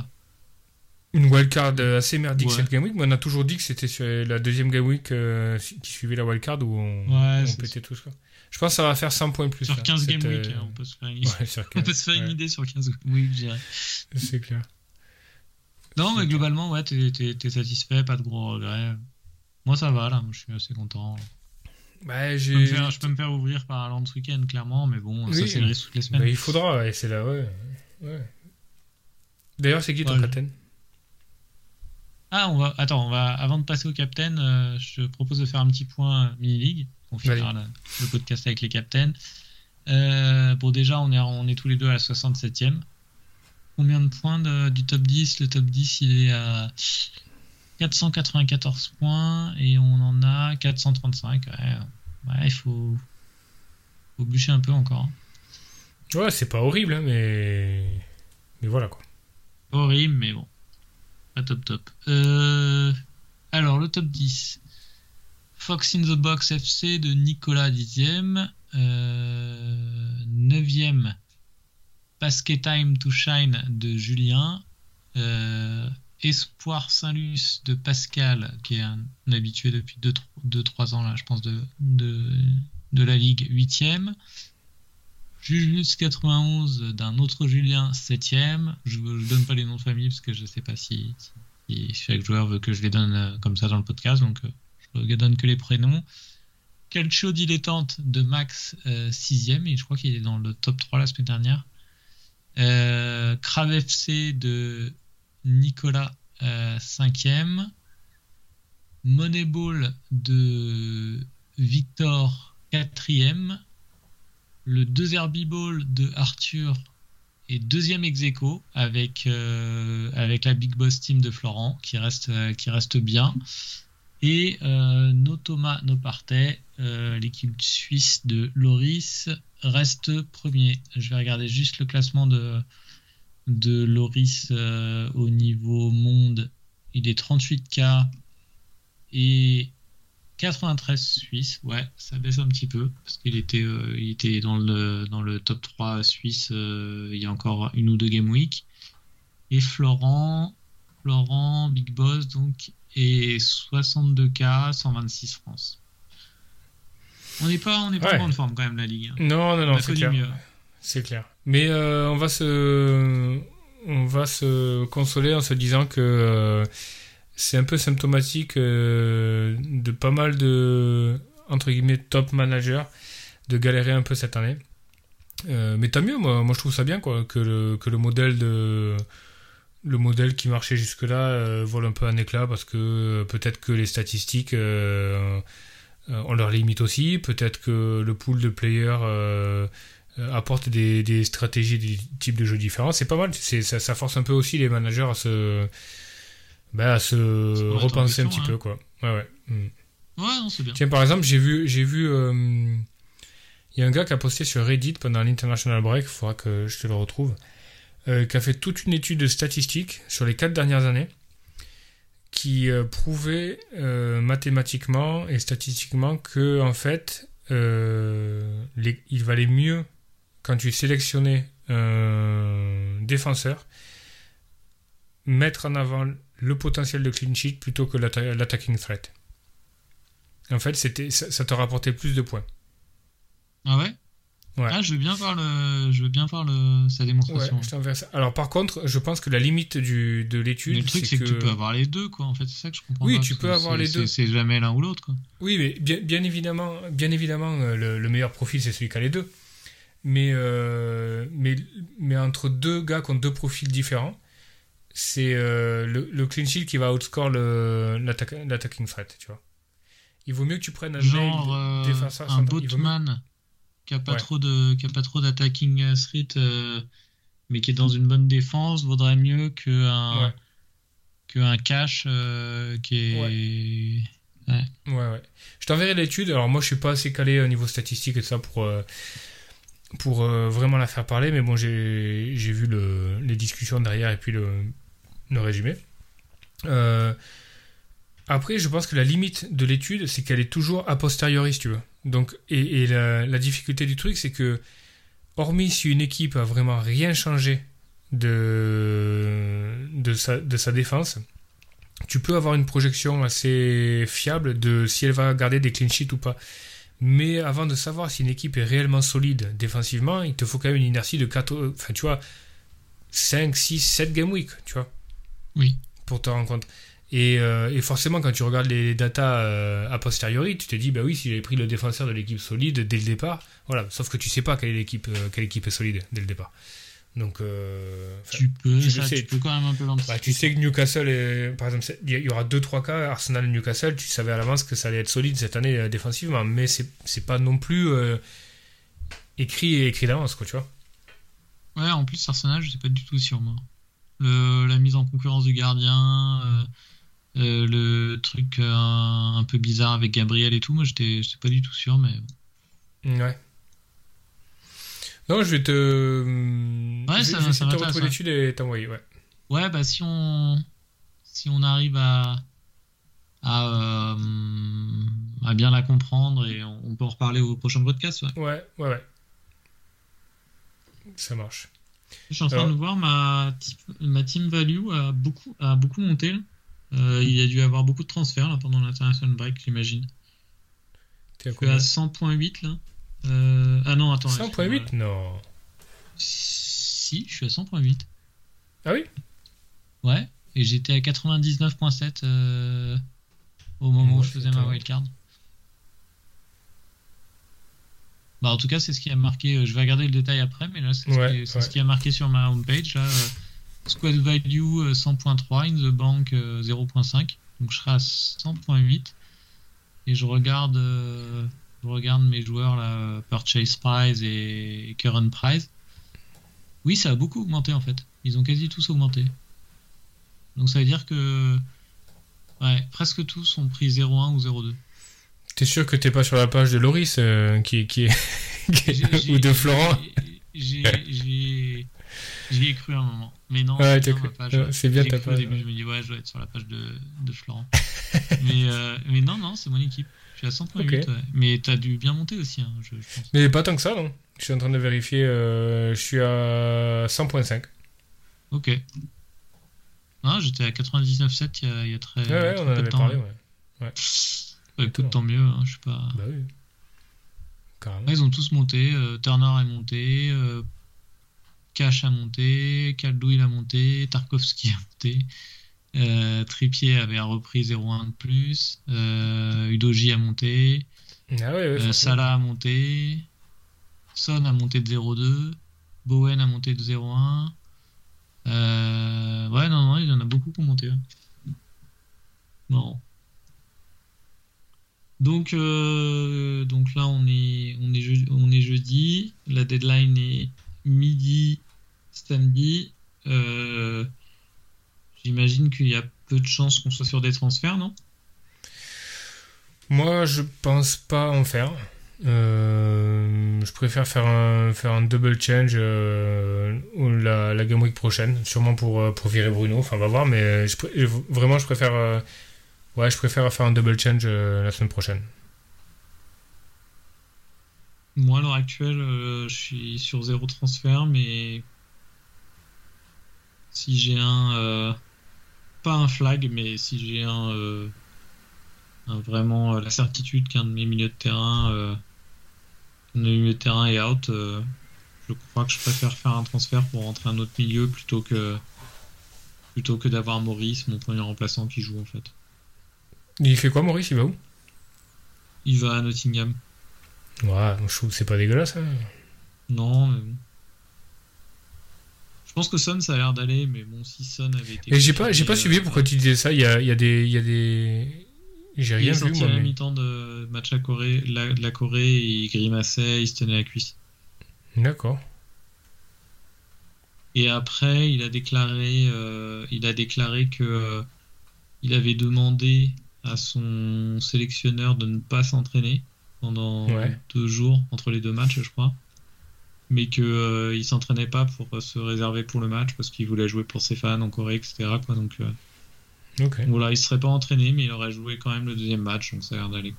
Une wildcard assez merdique Ouais. cette game week, mais on a toujours dit que c'était sur la deuxième game week euh, qui suivait la wildcard où on, Ouais, on pétait tous. Quoi. Je pense que ça va faire 100 points de plus. sur là, 15 cette, game week, euh, hein, on peut se faire une, ouais, sur on peut 15, se faire une ouais, idée sur 15 game week, je dirais. C'est clair. Non, mais globalement, ouais, t'es, satisfait, pas de gros regrets. Moi, ça va, là, moi, je suis assez content. Bah, Je peux, me faire, je peux me faire ouvrir par Alan ce week-end, clairement, mais bon, ça, c'est le risque toutes les semaines. Bah, il faudra, ouais, c'est là, ouais. ouais. D'ailleurs, c'est qui ton Ouais. captain Ah, on va, attends, on va, avant de passer au captain, euh, je te propose de faire un petit point euh, mini-league. On finira le, le podcast avec les captains. Euh, bon, déjà, on est, on est tous les deux à la 67e. Combien de points de- du top 10 Le top 10, il est à 494 points et on en a 435. Ouais, ouais il faut, faut bûcher un peu encore. Ouais, c'est pas horrible, hein, mais. Mais voilà, quoi. Horrible, mais bon. Pas top top. Euh, alors, le top 10. Fox in the Box FC de Nicolas 10e. Euh, 9e. Basket Time to Shine de Julien. Euh, Espoir Saint-Luce de Pascal, qui est un, habitué depuis 2-3 ans, là, je pense, de, de, la Ligue 8e. Jujus 91 d'un autre Julien 7ème. Je ne donne pas les noms de famille parce que je ne sais pas si, chaque joueur veut que je les donne euh, comme ça dans le podcast, donc euh, je ne donne que les prénoms. Calcio dilettante de Max 6ème et je crois qu'il est dans le top 3 la semaine dernière. Euh, Crave FC de Nicolas 5ème. Moneyball de Victor 4ème le 2 Herbie-Ball de Arthur est deuxième ex aequo avec, euh, avec la Big Boss Team de Florent qui reste, euh, bien. Et euh, No Thomas No Partey, euh, l'équipe suisse de Loris, reste premier. Je vais regarder juste le classement de, de Loris euh, au niveau monde. Il est 38K et 93 Suisse, ouais, ça baisse un petit peu parce qu'il était, euh, il était dans le, dans le top 3 suisse euh, il y a encore une ou deux game week. Et Florent, Florent, Big Boss, donc, et 62K, 126 France. On n'est pas, on est pas Ouais. en grande forme quand même, la Ligue. hein. Non, non, On non, a c'est connu clair. mieux. C'est clair. Mais euh, on va se, on va se consoler en se disant que euh, c'est un peu symptomatique euh, de pas mal de entre guillemets top managers de galérer un peu cette année. Mais tant mieux, moi, moi je trouve ça bien quoi, que le, que le modèle de le modèle qui marchait jusque-là euh, vole un peu un éclat parce que peut-être que les statistiques ont leurs limites aussi, peut-être que le pool de players apporte des, des stratégies, des types de jeux différents. C'est pas mal, c'est, ça, ça force un peu aussi les managers à se, bah, à se repenser un petit hein. peu. Quoi. Ouais, ouais. Mm. Ouais, non, c'est bien. Tiens, par exemple, j'ai vu, j'ai vu, euh, il y a un gars qui a posté sur Reddit pendant l'International Break, il faudra que je te le retrouve, euh, qui a fait toute une étude de statistiques sur les quatre dernières années, qui euh, prouvait euh, mathématiquement et statistiquement que en fait, euh, les- il valait mieux quand tu sélectionnais un défenseur mettre en avant le potentiel de clean sheet plutôt que l'atta- l'attacking threat. En fait, c'était, ça, ça te rapportait plus de points. Ah ouais? Ouais. Ah, je veux bien voir le, je veux bien voir le sa Ouais, démonstration. je. Alors, par contre, je pense que la limite du, de l'étude, Mais le truc, c'est que... tu peux avoir les deux, quoi. En fait, c'est ça que je comprends. Oui, pas, tu peux avoir les deux. C'est jamais l'un ou l'autre, quoi. Oui, mais bien, bien évidemment, bien évidemment euh, le, le meilleur profil, c'est celui qui a les deux. Mais, euh, mais, mais entre deux gars qui ont deux profils différents, c'est euh, le, le clean sheet qui va outscore l'attacking threat, tu vois. Il vaut mieux que tu prennes un Genre mail euh, défenseur un Botman qui a pas Ouais. trop de, qui a pas trop d'attacking euh, threat, euh, mais qui est dans une bonne défense, vaudrait mieux que un, Ouais. que un cash euh, qui est. Ouais, ouais. Je t'enverrai l'étude. Alors, moi, je suis pas assez calé au niveau statistique et tout ça pour, pour euh, vraiment la faire parler, mais bon, j'ai vu le, les discussions derrière et puis le, le résumé. Euh, après, je pense que la limite de l'étude, c'est qu'elle est toujours a posteriori, si tu veux. Donc, et, la difficulté du truc, c'est que, hormis si une équipe a vraiment rien changé de, de, sa, de sa défense, tu peux avoir une projection assez fiable de si elle va garder des clean sheets ou pas. Mais avant de savoir si une équipe est réellement solide défensivement, il te faut quand même une inertie de 4, enfin tu vois, 5, 6, 7 game week, tu vois. Oui. Pour te rendre compte. Et, euh, et forcément, quand tu regardes les datas euh, a posteriori, tu te dis, bah oui, si j'avais pris le défenseur de l'équipe solide dès le départ, voilà. Sauf que tu sais pas quelle est l'équipe, euh, quelle équipe est solide dès le départ. Donc, euh, Tu peux, tu ça, sais. tu peux quand même un peu bah, tu sais que Newcastle, est, par exemple, il y- aura 2-3 cas, Arsenal Newcastle, tu savais à l'avance que ça allait être solide cette année euh, défensivement, mais c'est pas non plus euh, écrit et écrit d'avance, quoi, tu vois. Ouais, en plus, Arsenal, je suis pas du tout sûr, moi. Le, la mise en concurrence du gardien, euh, le truc un peu bizarre avec Gabriel et tout, moi, j'étais pas du tout sûr, mais. Ouais. Non, je vais te. Ouais, je, ça- je vais ça te retrouver l'étude et t'envoyer, ouais. Ouais, bah si on si on arrive à à, euh, à bien la comprendre et on, on peut en reparler au prochain podcast. Ouais. Ouais, ouais, ouais. Ça marche. Je suis en train Alors- de voir ma team, ma team value a beaucoup a beaucoup monté. Euh, il a dû avoir beaucoup de transferts là, pendant l'international break, j'imagine. Je suis à combien? 100.8 là. Euh, ah non, attends. 100.8 Non. Si, je suis à 100.8. Ah oui? Ouais. Et j'étais à 99.7 euh, au moment où je faisais ma wildcard. Bah, en tout cas, c'est ce qui a marqué. euh, Je vais regarder le détail après, mais là, c'est ce, Ouais, qui est- c'est ouais. ce qui a marqué sur ma homepage. Là, euh, squad value euh, 100.3, in the bank euh, 0.5. Donc je serai à 100.8. Et je regarde, je regarde mes joueurs, là, purchase price et current price. Oui, ça a beaucoup augmenté en fait. Ils ont quasi tous augmenté. Donc ça veut dire que ouais, presque tous ont pris 0.1 ou 0.2. T'es sûr que t'es pas sur la page de Loris euh, qui, qui est. ou de Florent? J'ai ai cru un moment. Mais non, Ouais, c'est bien page, Ouais, c'est bien ta page, Au début, ouais. je me dis ouais, je dois être sur la page de, de Florent. mais, euh, mais non, non, c'est mon équipe. Je suis à 100.8. Ok. ouais. Mais t'as dû bien monter aussi, hein, je, je pense. Mais pas tant que ça, non Je suis en train de vérifier. euh, je suis à 100.5. Ok. Non, j'étais à 99.7 il y a, il y a très, Ouais, ouais, très on en peu de avait temps. parlé, ouais. ouais. Bah, écoute, tant mieux. hein, je suis pas. Bah oui. carrément. Ouais, ils ont tous monté. euh, Turner est monté. euh, Cash a monté. Kaldouil a monté. Tarkovsky a monté. euh, Trippier avait repris 0-1 de plus. euh, Udoji a monté. Ah ouais, ouais, euh. Salah a monté. Son a monté de 0-2. Bowen a monté de 0-1. Euh, ouais, non, non, il y en a beaucoup qui ont monté. ouais. Marrant. Donc, donc là, on est, on, est je- on est jeudi. La deadline est midi samedi. Euh, J'imagine qu'il y a peu de chances qu'on soit sur des transferts, non? Moi, je pense pas en faire. Euh, je préfère faire un, faire un double change euh, la, la Game Week prochaine, sûrement pour, pour virer Bruno. Enfin, on va voir, mais je, vraiment, je préfère, euh, ouais, je préfère faire un double change la semaine prochaine. Moi, à l'heure actuelle, je suis sur zéro transfert, mais si j'ai un, euh, pas un flag, mais si j'ai un, euh, un vraiment euh, la certitude qu'un de mes milieux de terrain, euh, de mes milieux de terrain est out, je crois que je préfère faire un transfert pour rentrer un autre milieu plutôt que plutôt que d'avoir Maurice, mon premier remplaçant, qui joue en fait. Il fait quoi, Maurice? Il va où? Il va à Nottingham. Ouais, je trouve c'est pas dégueulasse. hein. Non, mais bon. Je pense que Son, ça a l'air d'aller, mais bon, si Son avait été. Et j'ai pas, j'ai pas suivi euh, pourquoi tu disais ça. Il y a, il y a des, il y a des, j'ai Il rien est vu sorti moi. à la mais- mi-temps de match à Corée, la, de la Corée, il grimaçait, il se tenait la cuisse. D'accord. Et après, il a déclaré, euh, il a déclaré que euh, il avait demandé à son sélectionneur de ne pas s'entraîner pendant Ouais. deux jours entre les deux matchs, je crois, mais que euh, il s'entraînait pas pour se réserver pour le match parce qu'il voulait jouer pour ses fans en Corée, etc. Quoi, donc euh, Ok. voilà, il serait pas entraîné, mais il aurait joué quand même le deuxième match, donc ça a l'air d'aller.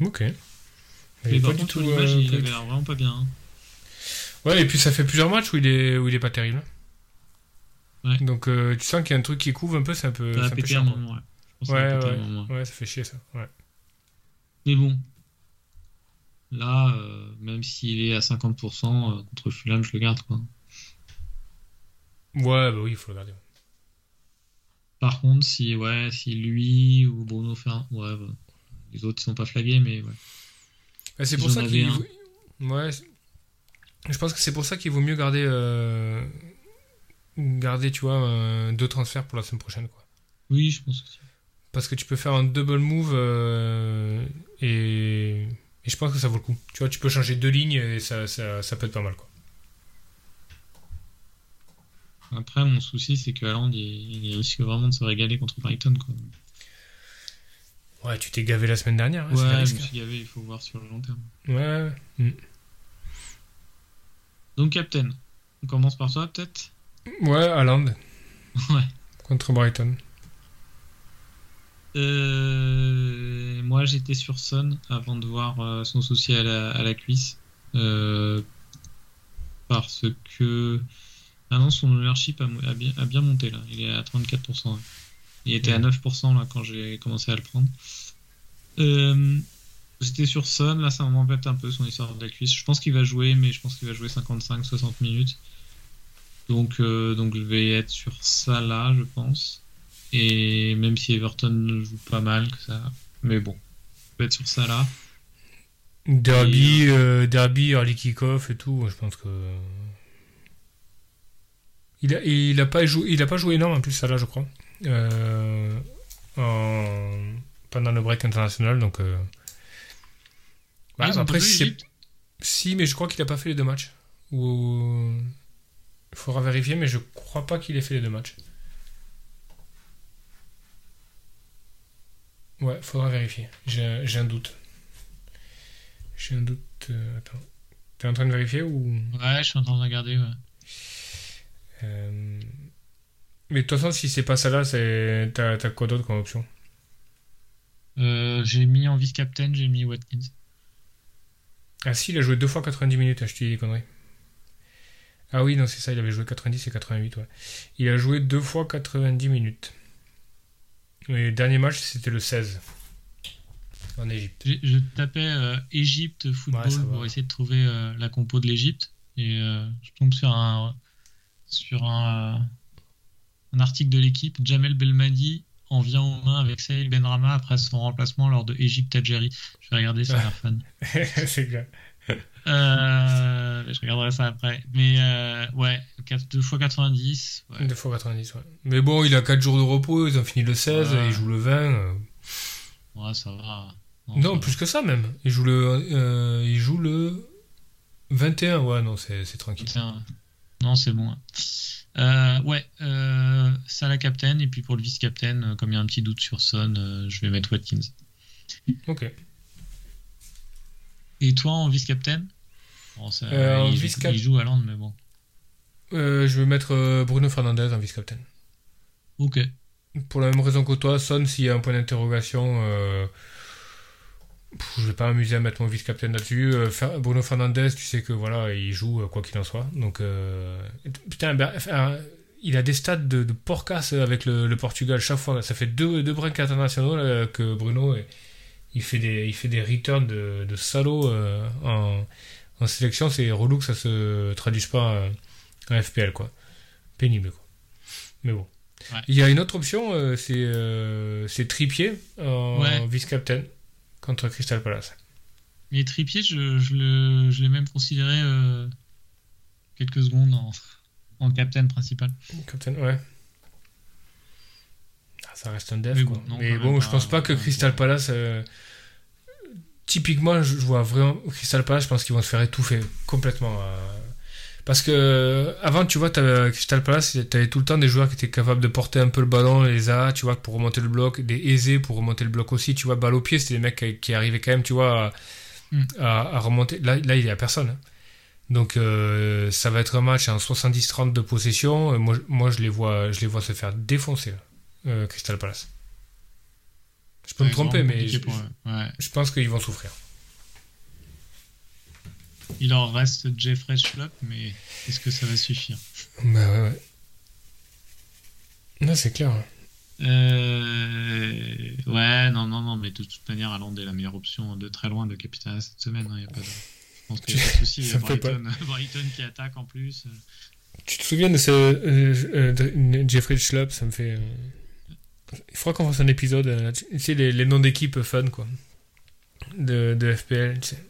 Ok. Mais Et par pas du contre, tout, euh, il pas avait l'air vraiment pas bien. hein. Ouais, et puis ça fait plusieurs matchs où il est, où il est pas terrible. Ouais. Donc euh, tu sens qu'il y a un truc qui couvre un peu, c'est un peu, Ça a pété un moment, ouais. Ouais, ouais. ouais, ça fait chier ça. Ouais. Mais bon, là, euh, même s'il est à 50%, euh, contre Fulham, je le garde. Quoi. Ouais, bah oui, il faut le garder. Par contre, si, ouais, si lui ou Bruno fait un... Ouais, bah, les autres, ils sont pas flagués, mais ouais. Bah, c'est Si pour ça qu'il. un. Ouais. Je pense que c'est pour ça qu'il vaut mieux garder. euh, Garder, tu vois, euh, deux transferts pour la semaine prochaine, quoi. Oui, je pense aussi. Parce que tu peux faire un double move euh, et... et je pense que ça vaut le coup. Tu vois, tu peux changer deux lignes et ça, ça, ça peut être pas mal, quoi. Après, mon souci, c'est que Haaland, il, il risque vraiment de se régaler contre Brighton. Quoi. Ouais, tu t'es gavé la semaine dernière. hein, Ouais, je me suis gavé, il faut voir sur le long terme. Ouais, ouais, ouais. Donc, Captain, on commence par toi, peut-être? Mm. Ouais, Haaland Ouais. contre Brighton. Euh, moi, j'étais sur Son avant de voir euh, son souci à la, à la cuisse. Euh, parce que. Ah non, son ownership a, a bien, a bien monté là. Il est à 34%. ouais. Il était à Mhm. 9% là quand j'ai commencé à le prendre. Euh, j'étais sur Son, là ça m'embête un peu son histoire de la cuisse. Je pense qu'il va jouer, mais je pense qu'il va jouer 55-60 minutes. Donc, donc je vais être sur ça là, je pense. Et même si Everton joue pas mal, que ça. Mais bon, je vais être sur ça là. Derby, euh, derby, early kick-off et tout, je pense que. Il a, il a pas joué, il a pas joué énorme en plus ça là, je crois. Euh, en- pendant le break international, donc. euh, bah, Ah, après, si, mais je crois qu'il a pas fait les deux matchs. Ou il faudra vérifier, mais je crois pas qu'il ait fait les deux matchs. Ouais, faudra vérifier. J'ai un doute. J'ai un doute. euh, attends. T'es en train de vérifier ou? Ouais, je suis en train de regarder. Ouais. Euh, Mais de toute façon, si c'est pas ça là, t'as quoi d'autre comme option? Euh, j'ai mis en vice-captain, j'ai mis Watkins. Ah si, il a joué deux fois 90 minutes, hein, je te dis des conneries. Ah oui, non, c'est ça, il avait joué 90 et 88, ouais. Il a joué deux fois 90 minutes. Le dernier match, c'était le 16. en Égypte. Je, je tapais euh, Égypte football Ouais, pour essayer de trouver euh, la compo de l'Égypte et euh, je tombe sur un sur un, un article de l'équipe. Jamel Belmadi en vient aux mains avec Saïd Benrama après son remplacement lors de Égypte-Algérie. Je vais regarder ça, a l'air fun. c'est clair. Euh, je regarderai ça après. Mais euh, ouais, 2 x 90. ouais. 2 fois 90, ouais. Mais bon, il a 4 jours de repos, ils ont fini le 16, Ouais. il joue le 20. euh. Ouais, ça va. Non, ça va. plus que ça même. Il joue le, euh, il joue le 21, ouais, non, c'est tranquille. Tiens, Non, c'est bon. Euh, ouais, euh, ça la captain. Et puis pour le vice-captain, euh, comme il y a un petit doute sur Son, je vais mettre Watkins. Ok. Et toi en vice-captain Bon, Euh, il, joue- vice-cap- il joue à Land, mais bon. Euh, je vais mettre euh, Bruno Fernandez en vice-captain. Ok. Pour la même raison que toi, Son, s'il y a un point d'interrogation, euh, je vais pas m'amuser à mettre mon vice-captain là-dessus. Bruno Fernandez, tu sais que voilà, il joue quoi qu'il en soit. Donc, putain, ben, enfin, il a des stats de, de porcasse avec le, le Portugal chaque fois. Ça fait deux, deux breaks internationaux là, que Bruno, et- il fait des, il fait des returns de, de salaud euh, en, en sélection. C'est relou que ça se traduise pas euh, en FPL, quoi. Pénible, quoi. Mais bon. Ouais. Il y a une autre option, euh, c'est euh, c'est Trippier en Ouais. vice-captain contre Crystal Palace. Mais Trippier, je, je le- je l'ai même considéré euh, quelques secondes en, en captain principal. Captain, ouais. Ça reste un dev, Mais quoi. bon, non, Mais bon, je pense pas- que pas- Crystal Palace. euh, Typiquement, je vois vraiment Crystal Palace, je pense qu'ils vont se faire étouffer complètement. euh, Parce que euh, avant, tu vois, t'avais Crystal Palace, t'avais tout le temps des joueurs qui étaient capables de porter un peu le ballon, les A, tu vois, pour remonter le bloc, des aisés pour remonter le bloc aussi, tu vois, balle au pied, c'était des mecs qui, qui arrivaient quand même, tu vois, à, Mm. à- à remonter. Là, là, il y a personne. hein. Donc, euh, ça va être un match en 70-30 de possession. Euh, Moi, je- moi, je les vois, je les vois se faire défoncer, là, euh, Crystal Palace. Je peux me tromper, mais je, pour eux. Ouais. je pense qu'ils vont souffrir. Il leur reste Jeffrey Schlupp, mais est-ce que ça va suffire? Bah ouais, ouais. Non, c'est clair. hein. Euh, Ouais, non, non, non, mais de toute manière, Haaland est la meilleure option de très loin de capitaine cette semaine. hein, y a pas de... Je pense qu'il n'y a pas de souci. Me fait Brighton, Brighton qui attaque en plus. euh, Tu te souviens de ce euh, euh, Jeffrey Schlupp? Ça me fait. Il faudra qu'on fasse un épisode. euh, tu sais, les, les noms d'équipes fun, quoi. De, de FPL. tu sais.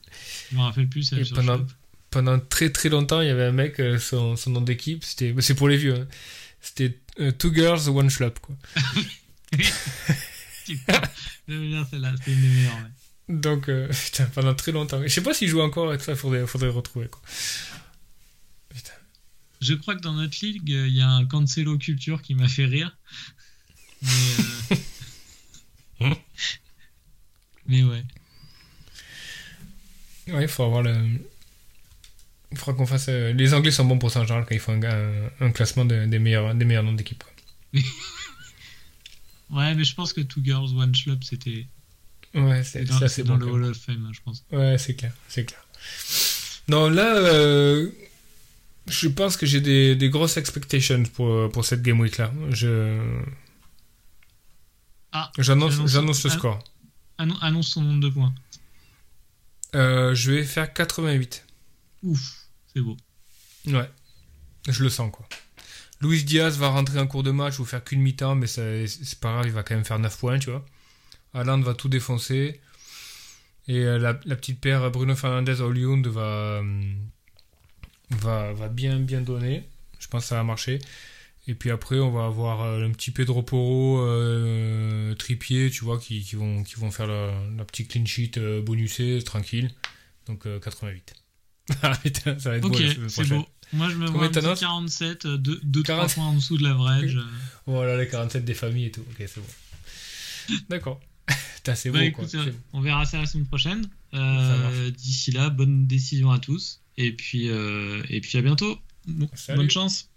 Je me rappelle plus. sur pendant, pendant très très longtemps, il y avait un mec, euh, son, son nom d'équipe, c'était. C'est pour les vieux. hein. C'était euh, Two Girls, One Schlupp, quoi. Putain, celle-là, c'est une des meilleures. ouais. Donc, euh, putain, pendant très longtemps. Je sais pas s'il joue encore avec ça, faudrait, faudrait retrouver, quoi. Putain. Je crois que dans notre ligue, il y a un Cancelo Culture qui m'a fait rire. Mais, euh, Mais ouais. Ouais, il faut avoir le. Il faudra qu'on fasse. euh, Les Anglais sont bons pour ça en général quand ils font un, un- un classement de- des, meilleurs, des meilleurs noms d'équipe. Ouais, mais je pense que Two Girls, One Schlupp, c'était Ouais, c'est dans, dans bon. le. Hall of Fame, hein, je pense. Ouais, c'est clair, c'est clair. Non, là, euh, je pense que j'ai des, des grosses expectations pour, pour cette game week là. Je. Ah, J'annonce, le ah. score. Annon- annonce son nombre de points. Euh, je vais faire 88. Ouf, c'est beau. Ouais, je le sens quoi. Luis Diaz va rentrer en cours de match ou faire qu'une mi-temps, mais ça- c'est pas grave, il va quand même faire 9 points, tu vois. Haaland va tout défoncer. Et euh, la, la petite paire Bruno Fernandez Hollywood va, hum, va, va bien bien donner. Je pense que ça va marcher. Et puis après, on va avoir euh, un petit Pedro Porro, euh, Trippier, tu vois, qui, qui vont, qui vont faire la, la petite clean sheet euh, bonusée, tranquille. Donc euh, 88. Ah putain, ça va être Ok, beau la c'est beau. Moi, je me Combien vois un petit t'annonces 47, 2-3 40. points en dessous de l'average. euh. Voilà, les 47 des familles et tout. Ok, c'est bon. D'accord. C'est Bah, beau, écoute, quoi. euh, on verra ça la semaine prochaine. Euh, D'ici là, bonne décision à tous. Et puis, euh, et puis à bientôt. Bon, bonne chance.